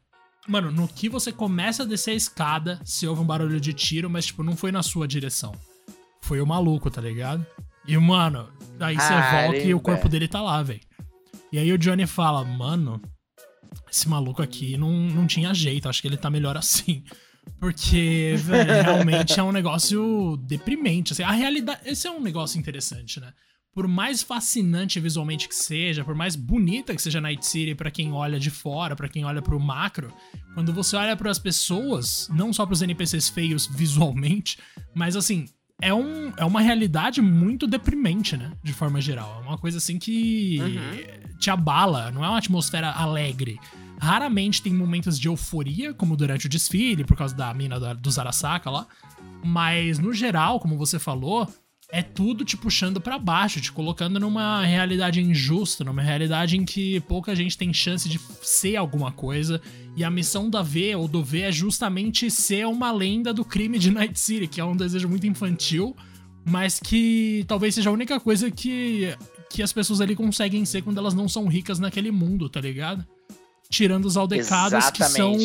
Mano, no que você começa a descer a escada, se ouve um barulho de tiro, mas tipo, não foi na sua direção. Foi o maluco, tá ligado? E, mano, aí você volta e o corpo dele tá lá, velho. E aí o Johnny fala, mano, esse maluco aqui não, não tinha jeito, acho que ele tá melhor assim. Porque, velho, realmente é um negócio deprimente. Assim, a realidade. Esse é um negócio interessante, né? Por mais fascinante visualmente que seja, por mais bonita que seja Night City para quem olha de fora, para quem olha pro macro, quando você olha para as pessoas, não só para os NPCs feios visualmente, mas assim, é, um, é uma realidade muito deprimente, né? De forma geral. É uma coisa assim que uhum. te abala, não é uma atmosfera alegre. Raramente tem momentos de euforia, como durante o desfile, por causa da mina do Zarasaka lá. Mas, no geral, como você falou, é tudo te puxando para baixo, te colocando numa realidade injusta, numa realidade em que pouca gente tem chance de ser alguma coisa. E a missão da V ou do V é justamente ser uma lenda do crime de Night City, que é um desejo muito infantil, mas que talvez seja a única coisa que, que as pessoas ali conseguem ser quando elas não são ricas naquele mundo, tá ligado? Tirando os aldecados que são,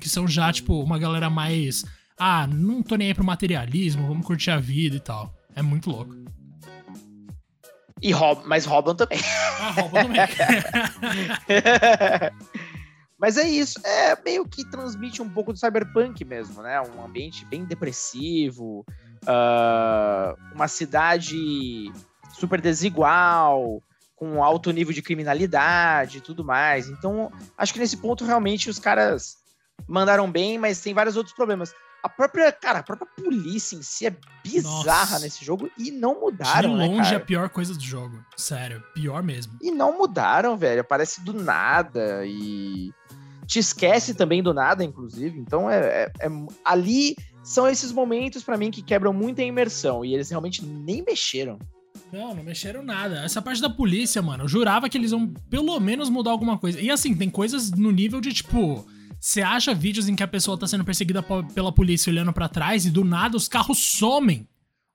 que são já, tipo, uma galera mais. Ah, não tô nem aí pro materialismo, vamos curtir a vida e tal. É muito louco. E roub, mas roubam também. Ah, roubam também. (laughs) mas é isso, é meio que transmite um pouco do cyberpunk mesmo, né? Um ambiente bem depressivo, uh, uma cidade super desigual, com alto nível de criminalidade e tudo mais. Então, acho que nesse ponto realmente os caras mandaram bem, mas tem vários outros problemas. A própria, cara, a própria polícia em si é bizarra Nossa. nesse jogo e não mudaram, De né, longe né, é a pior coisa do jogo. Sério, pior mesmo. E não mudaram, velho. Aparece do nada e te esquece também do nada, inclusive. Então é, é, é ali são esses momentos para mim que quebram muito a imersão e eles realmente nem mexeram. Não, não mexeram nada. Essa parte da polícia, mano, eu jurava que eles iam pelo menos mudar alguma coisa. E assim, tem coisas no nível de tipo você acha vídeos em que a pessoa tá sendo perseguida pela polícia olhando para trás e do nada os carros somem.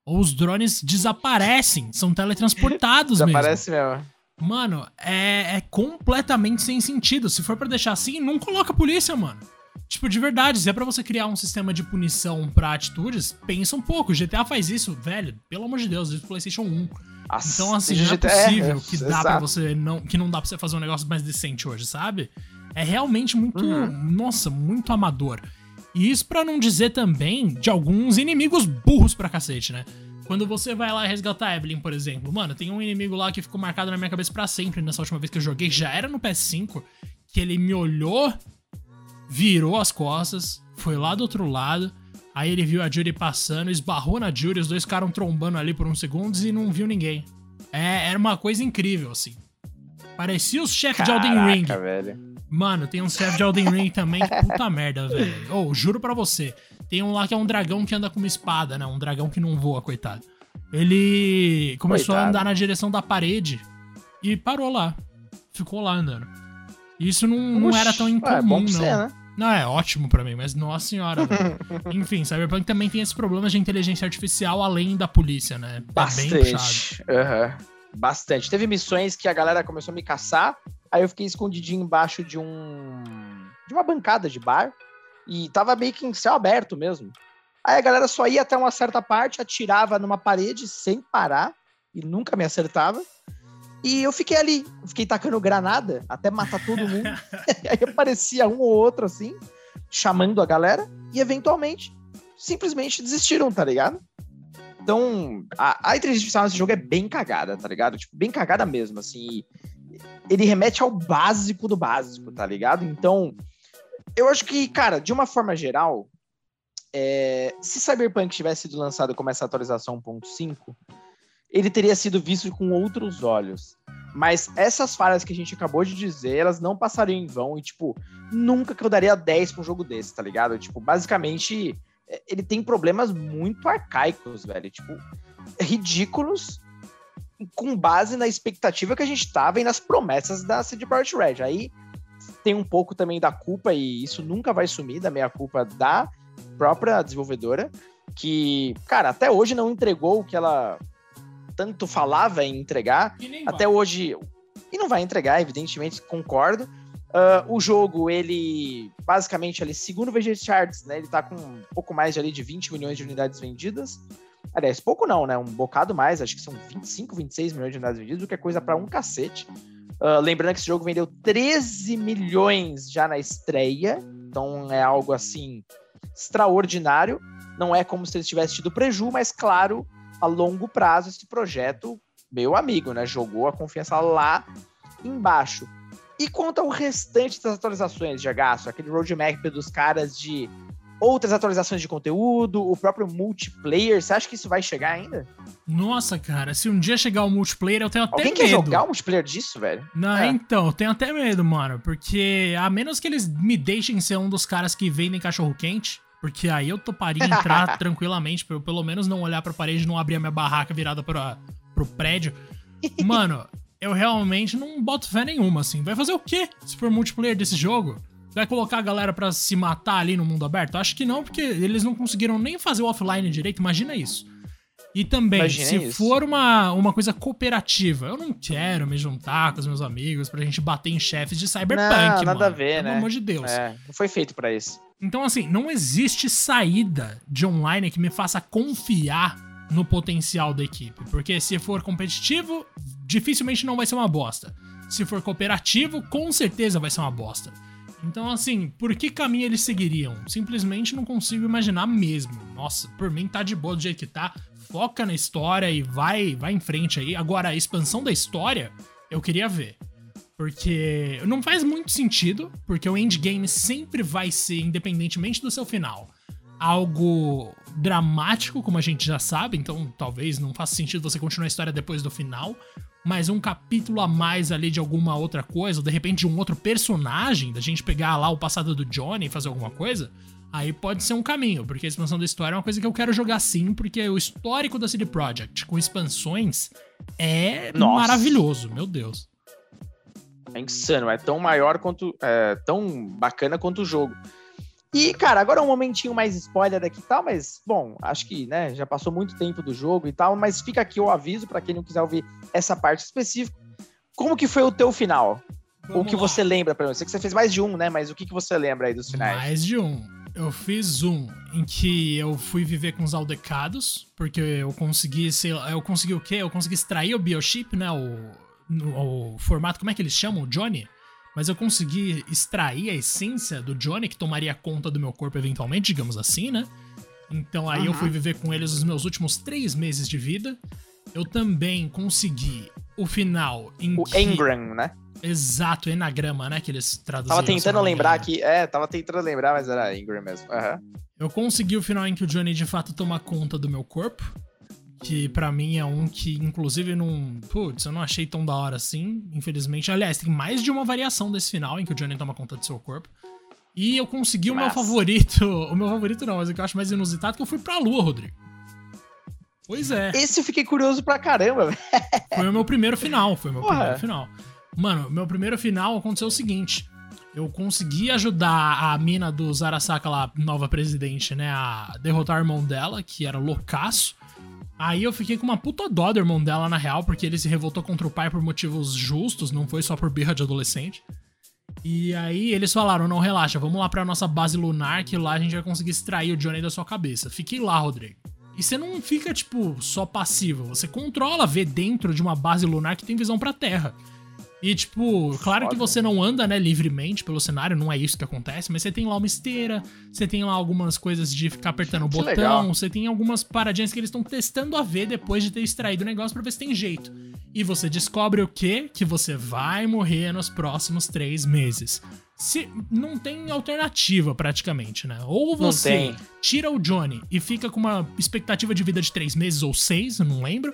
Ou os drones desaparecem, são teletransportados (laughs) Desaparece mesmo. mesmo. Mano, é, é completamente sem sentido. Se for para deixar assim, não coloca a polícia, mano. Tipo, de verdade, se é pra você criar um sistema de punição para atitudes, pensa um pouco. GTA faz isso, velho, pelo amor de Deus, desde o PlayStation 1. Nossa, então, assim, não é possível é, que dá para você não, que não dá pra você fazer um negócio mais decente hoje, sabe? É realmente muito, uhum. nossa, muito amador. E isso para não dizer também de alguns inimigos burros pra cacete, né? Quando você vai lá resgatar a Evelyn, por exemplo, mano, tem um inimigo lá que ficou marcado na minha cabeça para sempre nessa última vez que eu joguei, já era no PS5, que ele me olhou, virou as costas, foi lá do outro lado, aí ele viu a Judy passando, esbarrou na Judy, os dois ficaram trombando ali por uns segundos e não viu ninguém. É, era uma coisa incrível, assim. Parecia os chefes de Elden Ring. Velho. Mano, tem um chefe de Elden Ring também que (laughs) puta merda, velho. Ou, oh, juro pra você. Tem um lá que é um dragão que anda com uma espada, né? Um dragão que não voa, coitado. Ele começou coitado. a andar na direção da parede e parou lá. Ficou lá andando. Isso não, não era tão incomum, é bom não. Você, né? Não, é ótimo para mim, mas nossa senhora. (laughs) Enfim, Cyberpunk também tem esses problemas de inteligência artificial além da polícia, né? Bastante. É puxado. Uhum. Bastante. Teve missões que a galera começou a me caçar Aí eu fiquei escondidinho embaixo de um. de uma bancada de bar. E tava meio que em céu aberto mesmo. Aí a galera só ia até uma certa parte, atirava numa parede sem parar e nunca me acertava. E eu fiquei ali, fiquei tacando granada até matar todo mundo. (laughs) (laughs) Aí aparecia um ou outro assim, chamando a galera, e eventualmente, simplesmente desistiram, tá ligado? Então, a, a inteligência artificial nesse jogo é bem cagada, tá ligado? Tipo, bem cagada mesmo, assim. Ele remete ao básico do básico, tá ligado? Então, eu acho que, cara, de uma forma geral, é, se Cyberpunk tivesse sido lançado como essa atualização 1.5, ele teria sido visto com outros olhos. Mas essas falhas que a gente acabou de dizer, elas não passariam em vão. E, tipo, nunca que eu daria 10 pra um jogo desse, tá ligado? Tipo, basicamente, é, ele tem problemas muito arcaicos, velho. Tipo, ridículos com base na expectativa que a gente tava e nas promessas da CD Projekt Red. Aí tem um pouco também da culpa, e isso nunca vai sumir, da meia culpa da própria desenvolvedora, que, cara, até hoje não entregou o que ela tanto falava em entregar. Até vai. hoje. E não vai entregar, evidentemente, concordo. Uh, o jogo, ele basicamente ali, segundo o VG Charts, né? Ele tá com um pouco mais de, ali, de 20 milhões de unidades vendidas. Aliás, pouco não, né? Um bocado mais, acho que são 25, 26 milhões de unidades vendidas, o que é coisa para um cacete. Uh, lembrando que esse jogo vendeu 13 milhões já na estreia, então é algo assim extraordinário. Não é como se eles tivessem tido preju, mas claro, a longo prazo esse projeto, meu amigo, né, jogou a confiança lá embaixo. E quanto ao restante das atualizações de gasto, aquele roadmap dos caras de outras atualizações de conteúdo, o próprio multiplayer, você acha que isso vai chegar ainda? Nossa, cara, se um dia chegar o multiplayer, eu tenho até Alguém medo. Alguém quer jogar o multiplayer disso, velho? Não, é. então, eu tenho até medo, mano, porque a menos que eles me deixem ser um dos caras que vendem cachorro quente, porque aí eu toparia entrar (laughs) tranquilamente, pra eu pelo menos não olhar pra parede e não abrir a minha barraca virada pra, pro prédio. Mano, (laughs) eu realmente não boto fé nenhuma, assim. Vai fazer o quê se for multiplayer desse jogo? Vai colocar a galera para se matar ali no mundo aberto? Acho que não, porque eles não conseguiram nem fazer o offline direito, imagina isso. E também, Imagina se isso. for uma, uma coisa cooperativa, eu não quero me juntar com os meus amigos pra gente bater em chefes de cyberpunk, não, nada mano. a ver, Pelo né? Pelo amor de Deus. É, não foi feito para isso. Então, assim, não existe saída de online que me faça confiar no potencial da equipe. Porque se for competitivo, dificilmente não vai ser uma bosta. Se for cooperativo, com certeza vai ser uma bosta. Então, assim, por que caminho eles seguiriam? Simplesmente não consigo imaginar mesmo. Nossa, por mim tá de boa do jeito que tá. Foca na história e vai, vai em frente aí. Agora, a expansão da história, eu queria ver. Porque não faz muito sentido, porque o endgame sempre vai ser, independentemente do seu final, algo dramático, como a gente já sabe, então talvez não faça sentido você continuar a história depois do final, mas um capítulo a mais ali de alguma outra coisa, ou de repente de um outro personagem, da gente pegar lá o passado do Johnny e fazer alguma coisa, aí pode ser um caminho, porque a expansão da história é uma coisa que eu quero jogar sim, porque o histórico da CD Projekt com expansões é Nossa. maravilhoso, meu Deus. É insano, é tão maior quanto. É, tão bacana quanto o jogo. E, cara, agora é um momentinho mais spoiler aqui e tal, mas, bom, acho que, né, já passou muito tempo do jogo e tal, mas fica aqui o aviso para quem não quiser ouvir essa parte específica. Como que foi o teu final? Vamos o que lá. você lembra pra mim? Eu sei que você fez mais de um, né, mas o que, que você lembra aí dos finais? Mais de um. Eu fiz um em que eu fui viver com os aldecados, porque eu consegui, sei lá, eu consegui o quê? Eu consegui extrair o biochip, né, o no, o formato, como é que eles chamam? O Johnny? Mas eu consegui extrair a essência do Johnny, que tomaria conta do meu corpo eventualmente, digamos assim, né? Então aí uhum. eu fui viver com eles os meus últimos três meses de vida. Eu também consegui o final em o que... Engram, né? Exato, enagrama, né? Que eles traduziram. Tava tentando lembrar aqui. É, tava tentando lembrar, mas era Engram mesmo. Uhum. Eu consegui o final em que o Johnny de fato toma conta do meu corpo que para mim é um que, inclusive, não. Putz, eu não achei tão da hora assim, infelizmente. Aliás, tem mais de uma variação desse final em que o Johnny toma conta do seu corpo. E eu consegui o meu favorito. O meu favorito não, mas o que eu acho mais inusitado é que eu fui pra lua, Rodrigo. Pois é. Esse eu fiquei curioso pra caramba. foi o meu primeiro final. Foi o meu Porra. primeiro final. Mano, meu primeiro final aconteceu o seguinte. Eu consegui ajudar a mina do Zarasaka lá, nova presidente, né, a derrotar o irmão dela, que era loucaço. Aí eu fiquei com uma puta dó do irmão dela, na real, porque ele se revoltou contra o pai por motivos justos, não foi só por birra de adolescente. E aí eles falaram: não, relaxa, vamos lá pra nossa base lunar, que lá a gente vai conseguir extrair o Johnny da sua cabeça. Fiquei lá, Rodrigo. E você não fica, tipo, só passivo. Você controla ver dentro de uma base lunar que tem visão pra Terra. E, tipo, claro que você não anda, né, livremente pelo cenário, não é isso que acontece, mas você tem lá uma esteira, você tem lá algumas coisas de ficar apertando o botão, legal. você tem algumas paradinhas que eles estão testando a ver depois de ter extraído o negócio pra ver se tem jeito. E você descobre o quê? Que você vai morrer nos próximos três meses. Se, não tem alternativa, praticamente, né? Ou você tira o Johnny e fica com uma expectativa de vida de três meses ou seis, eu não lembro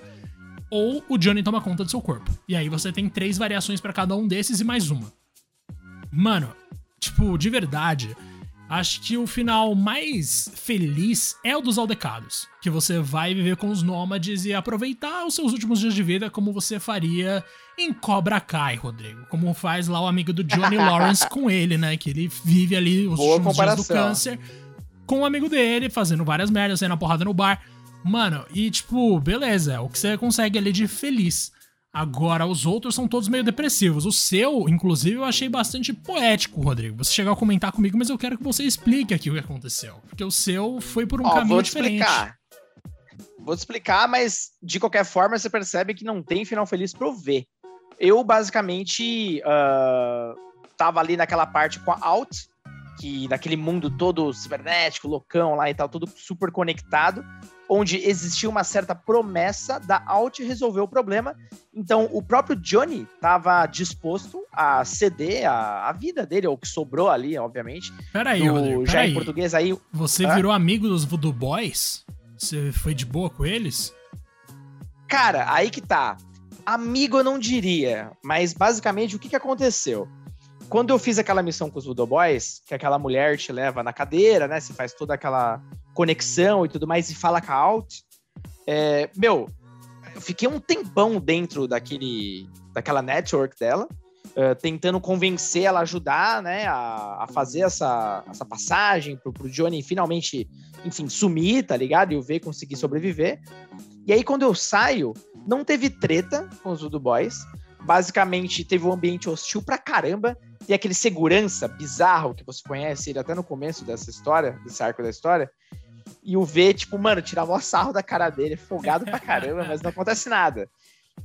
ou o Johnny toma conta do seu corpo. E aí você tem três variações para cada um desses e mais uma. Mano, tipo, de verdade, acho que o final mais feliz é o dos aldecados, que você vai viver com os nômades e aproveitar os seus últimos dias de vida como você faria em Cobra Kai, Rodrigo, como faz lá o amigo do Johnny Lawrence (laughs) com ele, né, que ele vive ali os Boa últimos dias do câncer com o um amigo dele, fazendo várias merdas, saindo a porrada no bar. Mano, e tipo, beleza, é o que você consegue ali de feliz. Agora, os outros são todos meio depressivos. O seu, inclusive, eu achei bastante poético, Rodrigo. Você chegou a comentar comigo, mas eu quero que você explique aqui o que aconteceu. Porque o seu foi por um Ó, caminho vou te diferente. Explicar. Vou te explicar, mas de qualquer forma você percebe que não tem final feliz pro ver. Eu, basicamente, uh, tava ali naquela parte com a Alt, que naquele mundo todo cibernético, loucão lá e tal, tudo super conectado onde existia uma certa promessa da Alt resolver o problema. Então, o próprio Johnny estava disposto a ceder a, a, vida dele, ou o que sobrou ali, obviamente. Peraí, Rodrigo, já em português aí. Você virou amigo dos Voodoo Boys? Você foi de boa com eles? Cara, aí que tá. Amigo eu não diria, mas basicamente o que, que aconteceu? Quando eu fiz aquela missão com os Voodoo Boys, que aquela mulher te leva na cadeira, né? Você faz toda aquela conexão e tudo mais e fala com a Alt. É, meu, eu fiquei um tempão dentro daquele, daquela network dela, uh, tentando convencer ela a ajudar, né, a, a, fazer essa, essa passagem pro, pro Johnny finalmente, enfim, sumir, tá ligado? E o V conseguir sobreviver. E aí, quando eu saio, não teve treta com os Voodoo Boys. Basicamente, teve um ambiente hostil pra caramba. E aquele segurança bizarro que você conhece ele até no começo dessa história, desse arco da história, e o V, tipo, mano, tirar o sarro da cara dele, folgado pra caramba, mas não acontece nada.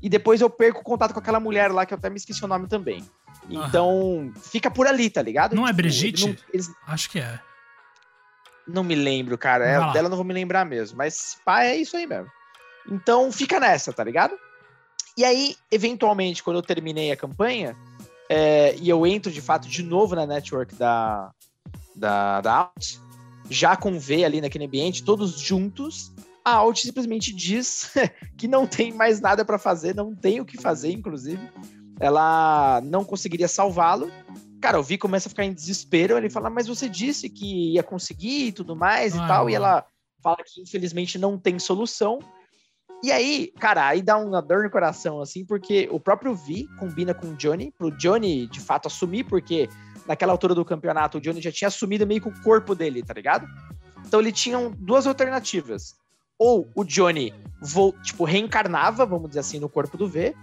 E depois eu perco o contato com aquela mulher lá, que eu até me esqueci o nome também. Então, fica por ali, tá ligado? Não é tipo, é Brigitte? Não, eles... Acho que é. Não me lembro, cara. É, dela não vou me lembrar mesmo. Mas, pá, é isso aí mesmo. Então, fica nessa, tá ligado? E aí, eventualmente, quando eu terminei a campanha, é, e eu entro de fato de novo na network da, da, da Out, já com V ali naquele ambiente, todos juntos, a Alt simplesmente diz (laughs) que não tem mais nada para fazer, não tem o que fazer, inclusive. Ela não conseguiria salvá-lo. Cara, o Vi começa a ficar em desespero. Ele fala, mas você disse que ia conseguir e tudo mais ah, e tal. E ela fala que infelizmente não tem solução. E aí, cara, aí dá uma dor no coração, assim, porque o próprio Vi combina com o Johnny, pro Johnny de fato assumir, porque naquela altura do campeonato, o Johnny já tinha assumido meio que o corpo dele, tá ligado? Então ele tinha duas alternativas. Ou o Johnny, tipo, reencarnava, vamos dizer assim, no corpo do V,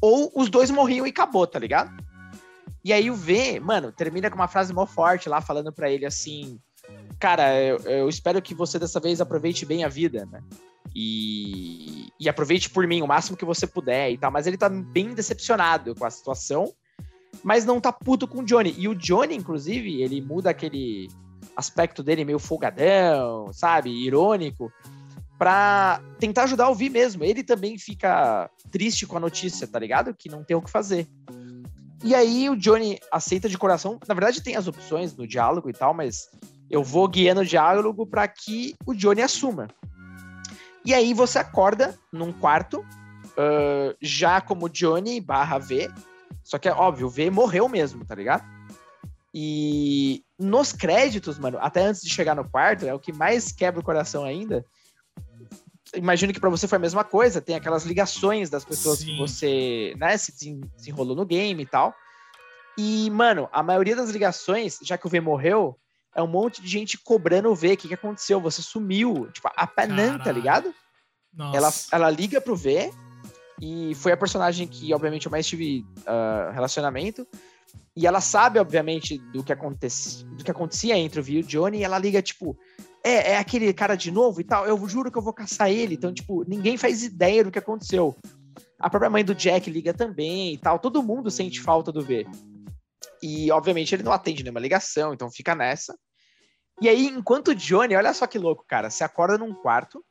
ou os dois morriam e acabou, tá ligado? E aí o V, mano, termina com uma frase mó forte lá, falando para ele assim: Cara, eu, eu, espero que você dessa vez aproveite bem a vida, né? E, e aproveite por mim o máximo que você puder e tal. Mas ele tá bem decepcionado com a situação mas não tá puto com o Johnny. E o Johnny, inclusive, ele muda aquele aspecto dele meio folgadão, sabe? Irônico, pra tentar ajudar o Vi mesmo. Ele também fica triste com a notícia, tá ligado? Que não tem o que fazer. E aí o Johnny aceita de coração. Na verdade, tem as opções no diálogo e tal, mas eu vou guiando o diálogo para que o Johnny assuma. E aí você acorda num quarto, uh, já como Johnny barra V, só que é óbvio, o V morreu mesmo, tá ligado? E nos créditos, mano, até antes de chegar no quarto, é o que mais quebra o coração ainda. Imagino que para você foi a mesma coisa, tem aquelas ligações das pessoas Sim. que você, né, se desenrolou no game e tal. E, mano, a maioria das ligações, já que o V morreu, é um monte de gente cobrando o V. O que, que aconteceu? Você sumiu. Tipo, a Panam, tá ligado? Nossa. Ela, ela liga pro V e foi a personagem que, obviamente, eu mais tive uh, relacionamento. E ela sabe, obviamente, do que, acontece, do que acontecia entre o Vi e o Johnny. E ela liga, tipo, é, é aquele cara de novo e tal, eu juro que eu vou caçar ele. Então, tipo, ninguém faz ideia do que aconteceu. A própria mãe do Jack liga também e tal, todo mundo sente falta do V. E, obviamente, ele não atende nenhuma ligação, então fica nessa. E aí, enquanto Johnny, olha só que louco, cara, se acorda num quarto,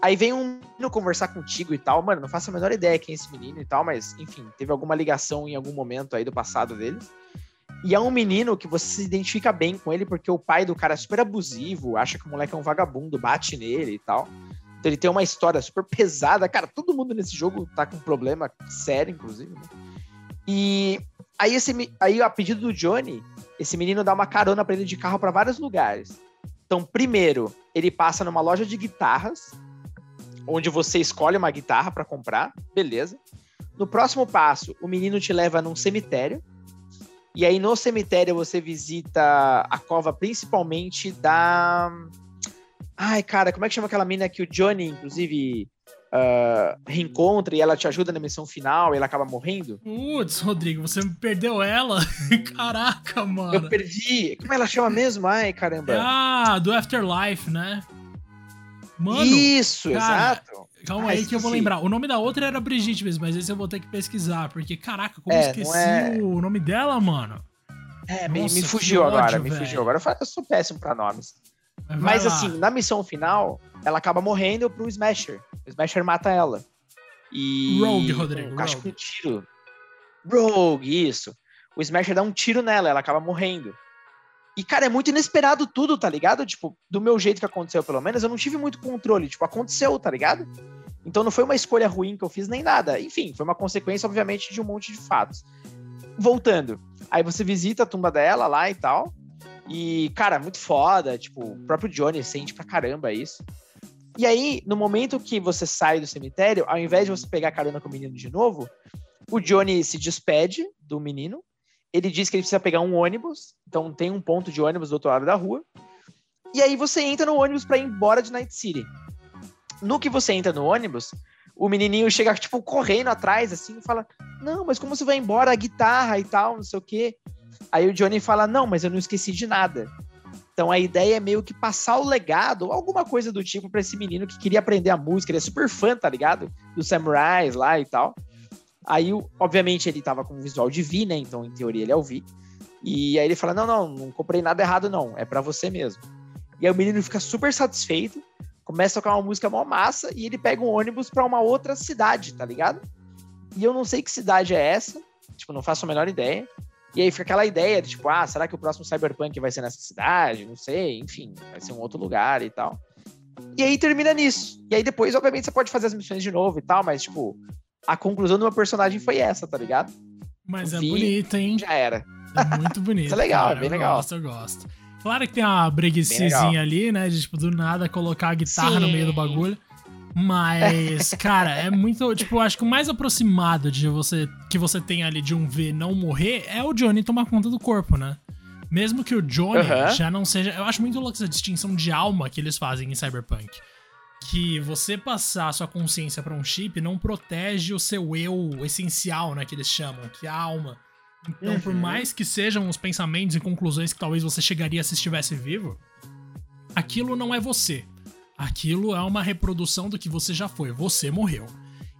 aí vem um menino conversar contigo e tal, mano, não faço a menor ideia quem é esse menino e tal, mas, enfim, teve alguma ligação em algum momento aí do passado dele. E é um menino que você se identifica bem com ele, porque o pai do cara é super abusivo, acha que o moleque é um vagabundo, bate nele e tal. Então ele tem uma história super pesada. Cara, todo mundo nesse jogo tá com um problema sério, inclusive. Né? E aí, esse, aí, a pedido do Johnny, esse menino dá uma carona para ele de carro para vários lugares. Então, primeiro, ele passa numa loja de guitarras, onde você escolhe uma guitarra para comprar, beleza. No próximo passo, o menino te leva num cemitério, e aí no cemitério você visita a cova principalmente da. Ai, cara, como é que chama aquela mina que o Johnny, inclusive, uh, reencontra e ela te ajuda na missão final e ela acaba morrendo? Putz, Rodrigo, você perdeu ela? (laughs) Caraca, mano. Eu perdi. Como ela chama mesmo? Ai, caramba. Ah, do Afterlife, né? Mano. Isso, cara, exato. Calma ah, aí que eu vou lembrar. O nome da outra era Brigitte mesmo, mas esse eu vou ter que pesquisar, porque, caraca, como é, esqueci é... o nome dela, mano. É, Nossa, me, me fugiu ódio, agora, véio. me fugiu agora. Eu sou péssimo pra nomes. Mas, mas assim, na missão final, ela acaba morrendo pro Smasher. O Smasher mata ela. E. Rogue, Rodrigo. Um, acho que um tiro. Rogue, isso. O Smasher dá um tiro nela, ela acaba morrendo. E, cara, é muito inesperado tudo, tá ligado? Tipo, do meu jeito que aconteceu, pelo menos, eu não tive muito controle. Tipo, aconteceu, tá ligado? Então não foi uma escolha ruim que eu fiz nem nada. Enfim, foi uma consequência, obviamente, de um monte de fatos. Voltando. Aí você visita a tumba dela lá e tal. E, cara, muito foda. Tipo, o próprio Johnny sente pra caramba isso. E aí, no momento que você sai do cemitério, ao invés de você pegar carona com o menino de novo, o Johnny se despede do menino ele diz que ele precisa pegar um ônibus, então tem um ponto de ônibus do outro lado da rua. E aí você entra no ônibus para ir embora de Night City. No que você entra no ônibus, o menininho chega, tipo, correndo atrás, assim, e fala: Não, mas como você vai embora? A guitarra e tal, não sei o quê. Aí o Johnny fala: Não, mas eu não esqueci de nada. Então a ideia é meio que passar o legado, alguma coisa do tipo, para esse menino que queria aprender a música. Ele é super fã, tá ligado? Dos Samurais lá e tal. Aí, obviamente, ele tava com um visual de Vi, né? Então, em teoria, ele é o Vi. E aí ele fala: Não, não, não comprei nada errado, não. É para você mesmo. E aí o menino fica super satisfeito, começa a tocar uma música mó massa e ele pega um ônibus para uma outra cidade, tá ligado? E eu não sei que cidade é essa, tipo, não faço a menor ideia. E aí fica aquela ideia de, tipo, ah, será que o próximo Cyberpunk vai ser nessa cidade? Não sei, enfim, vai ser um outro lugar e tal. E aí termina nisso. E aí depois, obviamente, você pode fazer as missões de novo e tal, mas, tipo, a conclusão do meu personagem foi essa, tá ligado? Mas é bonito, hein? Já era. É muito (laughs) bonito. Isso é legal, cara, é bem eu legal. Gosto, eu gosto. Claro que tem uma breguicezinha ali, né? De, tipo, do nada colocar a guitarra Sim. no meio do bagulho. Mas, cara, é muito. Tipo, acho que o mais aproximado de você que você tem ali de um V não morrer é o Johnny tomar conta do corpo, né? Mesmo que o Johnny uhum. já não seja. Eu acho muito louco essa distinção de alma que eles fazem em Cyberpunk que você passar sua consciência para um chip não protege o seu eu essencial, né, que eles chamam, que é a alma. Então, uhum. por mais que sejam os pensamentos e conclusões que talvez você chegaria se estivesse vivo, aquilo não é você. Aquilo é uma reprodução do que você já foi. Você morreu.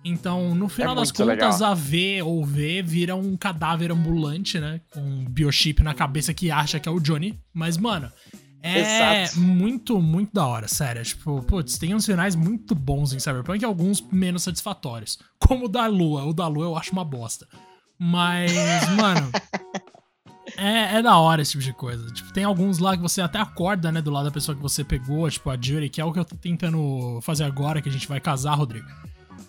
Então, no final é das contas, legal. a V ou V vira um cadáver ambulante, né? Com um biochip na cabeça que acha que é o Johnny. Mas, mano, é Exato. muito, muito da hora, sério. Tipo, putz, tem uns finais muito bons em Cyberpunk e alguns menos satisfatórios. Como o da Lua. O da Lua eu acho uma bosta. Mas, mano. (laughs) É, é, da hora esse tipo de coisa. Tipo, tem alguns lá que você até acorda, né, do lado da pessoa que você pegou, tipo a Jury, que é o que eu tô tentando fazer agora, que a gente vai casar, Rodrigo.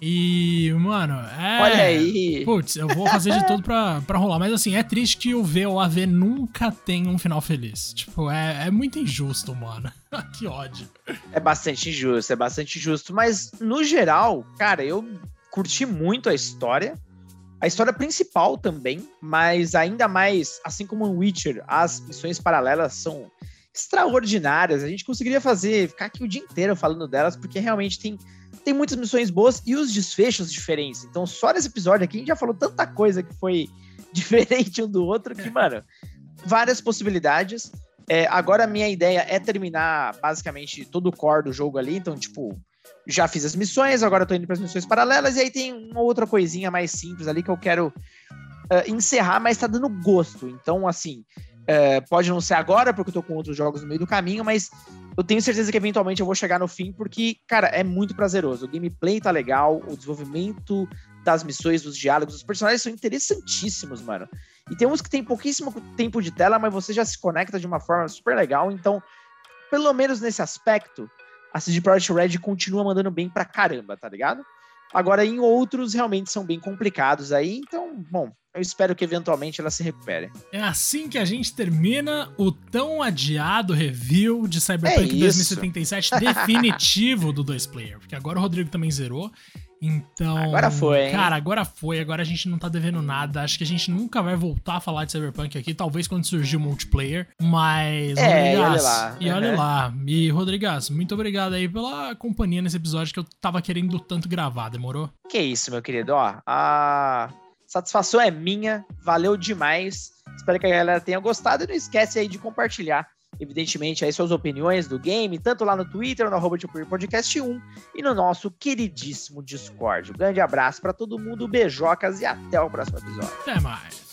E, mano, é. Olha aí. Putz, eu vou fazer de tudo pra, pra rolar. Mas assim, é triste que o V ou a V nunca tem um final feliz. Tipo, é, é muito injusto, mano. (laughs) que ódio. É bastante injusto, é bastante injusto. Mas, no geral, cara, eu curti muito a história. A história principal também, mas ainda mais, assim como o Witcher, as missões paralelas são extraordinárias. A gente conseguiria fazer, ficar aqui o dia inteiro falando delas, porque realmente tem tem muitas missões boas e os desfechos diferentes. Então, só nesse episódio aqui, a gente já falou tanta coisa que foi (laughs) diferente um do outro que, mano, várias possibilidades. É, agora a minha ideia é terminar basicamente todo o core do jogo ali, então, tipo, já fiz as missões, agora tô indo para as missões paralelas, e aí tem uma outra coisinha mais simples ali que eu quero uh, encerrar, mas tá dando gosto. Então, assim, uh, pode não ser agora, porque eu tô com outros jogos no meio do caminho, mas eu tenho certeza que eventualmente eu vou chegar no fim, porque, cara, é muito prazeroso. O gameplay tá legal, o desenvolvimento das missões, dos diálogos, os personagens são interessantíssimos, mano. E tem uns que tem pouquíssimo tempo de tela, mas você já se conecta de uma forma super legal. Então, pelo menos nesse aspecto, a CD Projekt Red continua mandando bem pra caramba, tá ligado? Agora, em outros, realmente são bem complicados aí. Então, bom, eu espero que eventualmente ela se recupere. É assim que a gente termina o tão adiado review de Cyberpunk é 2077 (laughs) definitivo do 2 player, porque agora o Rodrigo também zerou. Então. Agora foi, hein? Cara, agora foi. Agora a gente não tá devendo nada. Acho que a gente nunca vai voltar a falar de Cyberpunk aqui. Talvez quando surgir o multiplayer. Mas. É, Rodrigas, e olha lá. E olha uhum. lá. E, Rodrigas, muito obrigado aí pela companhia nesse episódio que eu tava querendo tanto gravar. Demorou? Que isso, meu querido. Ó, a satisfação é minha. Valeu demais. Espero que a galera tenha gostado. E não esquece aí de compartilhar evidentemente, aí suas opiniões do game, tanto lá no Twitter, no arroba podcast 1 e no nosso queridíssimo Discord. Um grande abraço para todo mundo, beijocas e até o próximo episódio. Até mais.